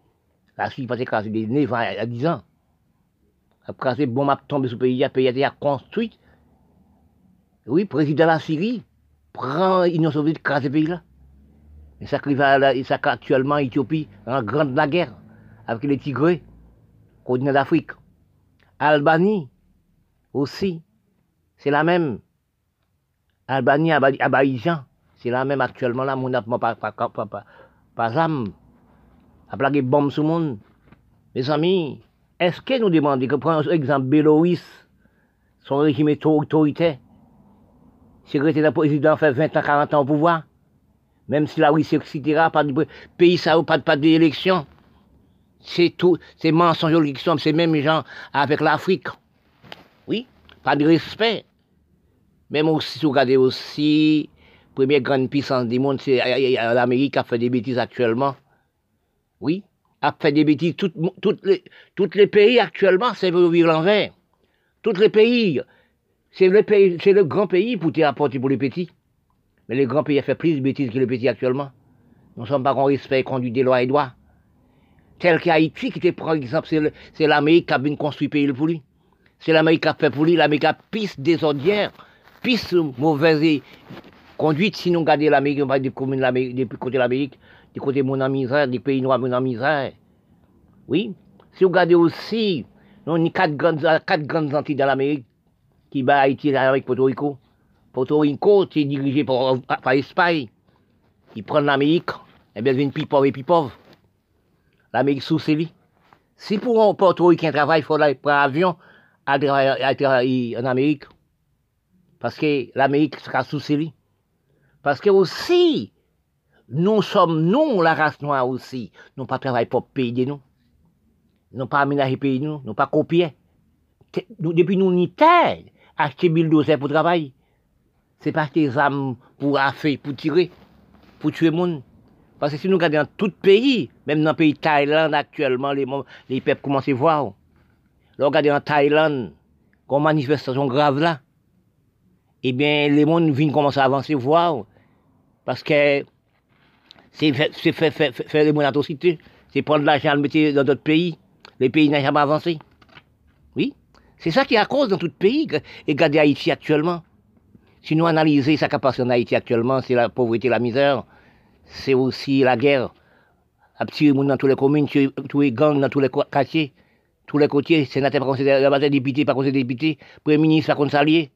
la Syrie peut écraser des 9 ans à 10 ans. Après, bon, m'a tombé sur le pays, le pays a construit. Oui, président de la Syrie prend l'Union soviétique, craser le pays là. Et ça va actuellement Éthiopie en grande la guerre avec les Tigrés, continent d'Afrique. Albanie aussi, c'est la même. Albanie, Abidjan, c'est la même actuellement là, mon pas pas âme, à plaquer bombe sur le monde. Mes amis, est-ce que nous demandons que par exemple Béloïs, son régime autoritaire, secrétaire président fait 20 ans, 40 ans au pouvoir, même si la Russie, etc., pas de pays, ça pas, pas d'élection. C'est tout, c'est mensonge qui sont ces mêmes gens avec l'Afrique. Oui, pas de respect. Même si vous regardez aussi, première grande puissance du monde, c'est l'Amérique qui a fait des bêtises actuellement. Oui, a fait des bêtises. Toutes les, les pays actuellement, c'est pour vivre l'envers. Tous les pays, c'est le, grand pays pour te apporter pour les petits. Mais les grands pays ont fait plus de bêtises que les petits actuellement. Nous ne sommes pas en respect conduit des lois et droits. Tel qu'Haïti, qui était, par exemple, c'est l'Amérique qui a bien construit le pays pour lui. C'est l'Amérique qui a fait pour lui, l'Amérique a pisse désordinaire, pisse mauvaise conduite, si nous regardons l'Amérique, on va des communes du côté de l'Amérique, du côté de mon misère, des pays noirs mon misère. Oui. Si vous regardez aussi, nous avons quatre grandes, quatre grandes Antilles dans l'Amérique, qui bat Haïti avec Porto Rico. Porto Rico, c'est dirigé par, l'Espagne. Ils prennent l'Amérique, et eh bien, viennent plus pauvres et plus pauvres. L'Amérique sous lui. Si pour un Porto Ricain travaille, il faut aller prendre l'avion à en Amérique. Parce que l'Amérique sera sous. Parce que aussi, nous sommes, nous, la race noire aussi, nous pas travailler pour payer nous. Nous pas aménager pays nous, nous pas copier. Depuis nous, ni terre, acheter bulldozer pour travailler. C'est pas des armes pour affaire, pour tirer, pour tuer le monde. Parce que si nous regardons dans tout pays, même dans le pays Thaïlande actuellement, les, les peuples commencent à voir. Là, regardez en Thaïlande, comme manifestation grave là, eh bien, les mondes viennent commencer à avancer voir. Parce que C'est faire, faire, faire, des atrocités. C'est prendre l'argent le mettre dans d'autres pays. Les pays n'ont jamais avancé. Oui. C'est ça qui est à cause dans tout pays. Et regardez Haïti actuellement. Si nous analysons ce qui passe en Haïti actuellement, c'est la pauvreté, la misère. C'est aussi la guerre. À petit monde dans toutes les communes, tous les gangs dans tous les quartiers, tous les côtiers, sénateurs, pas députés, pas conseillers députés, premier ministre, conseiller.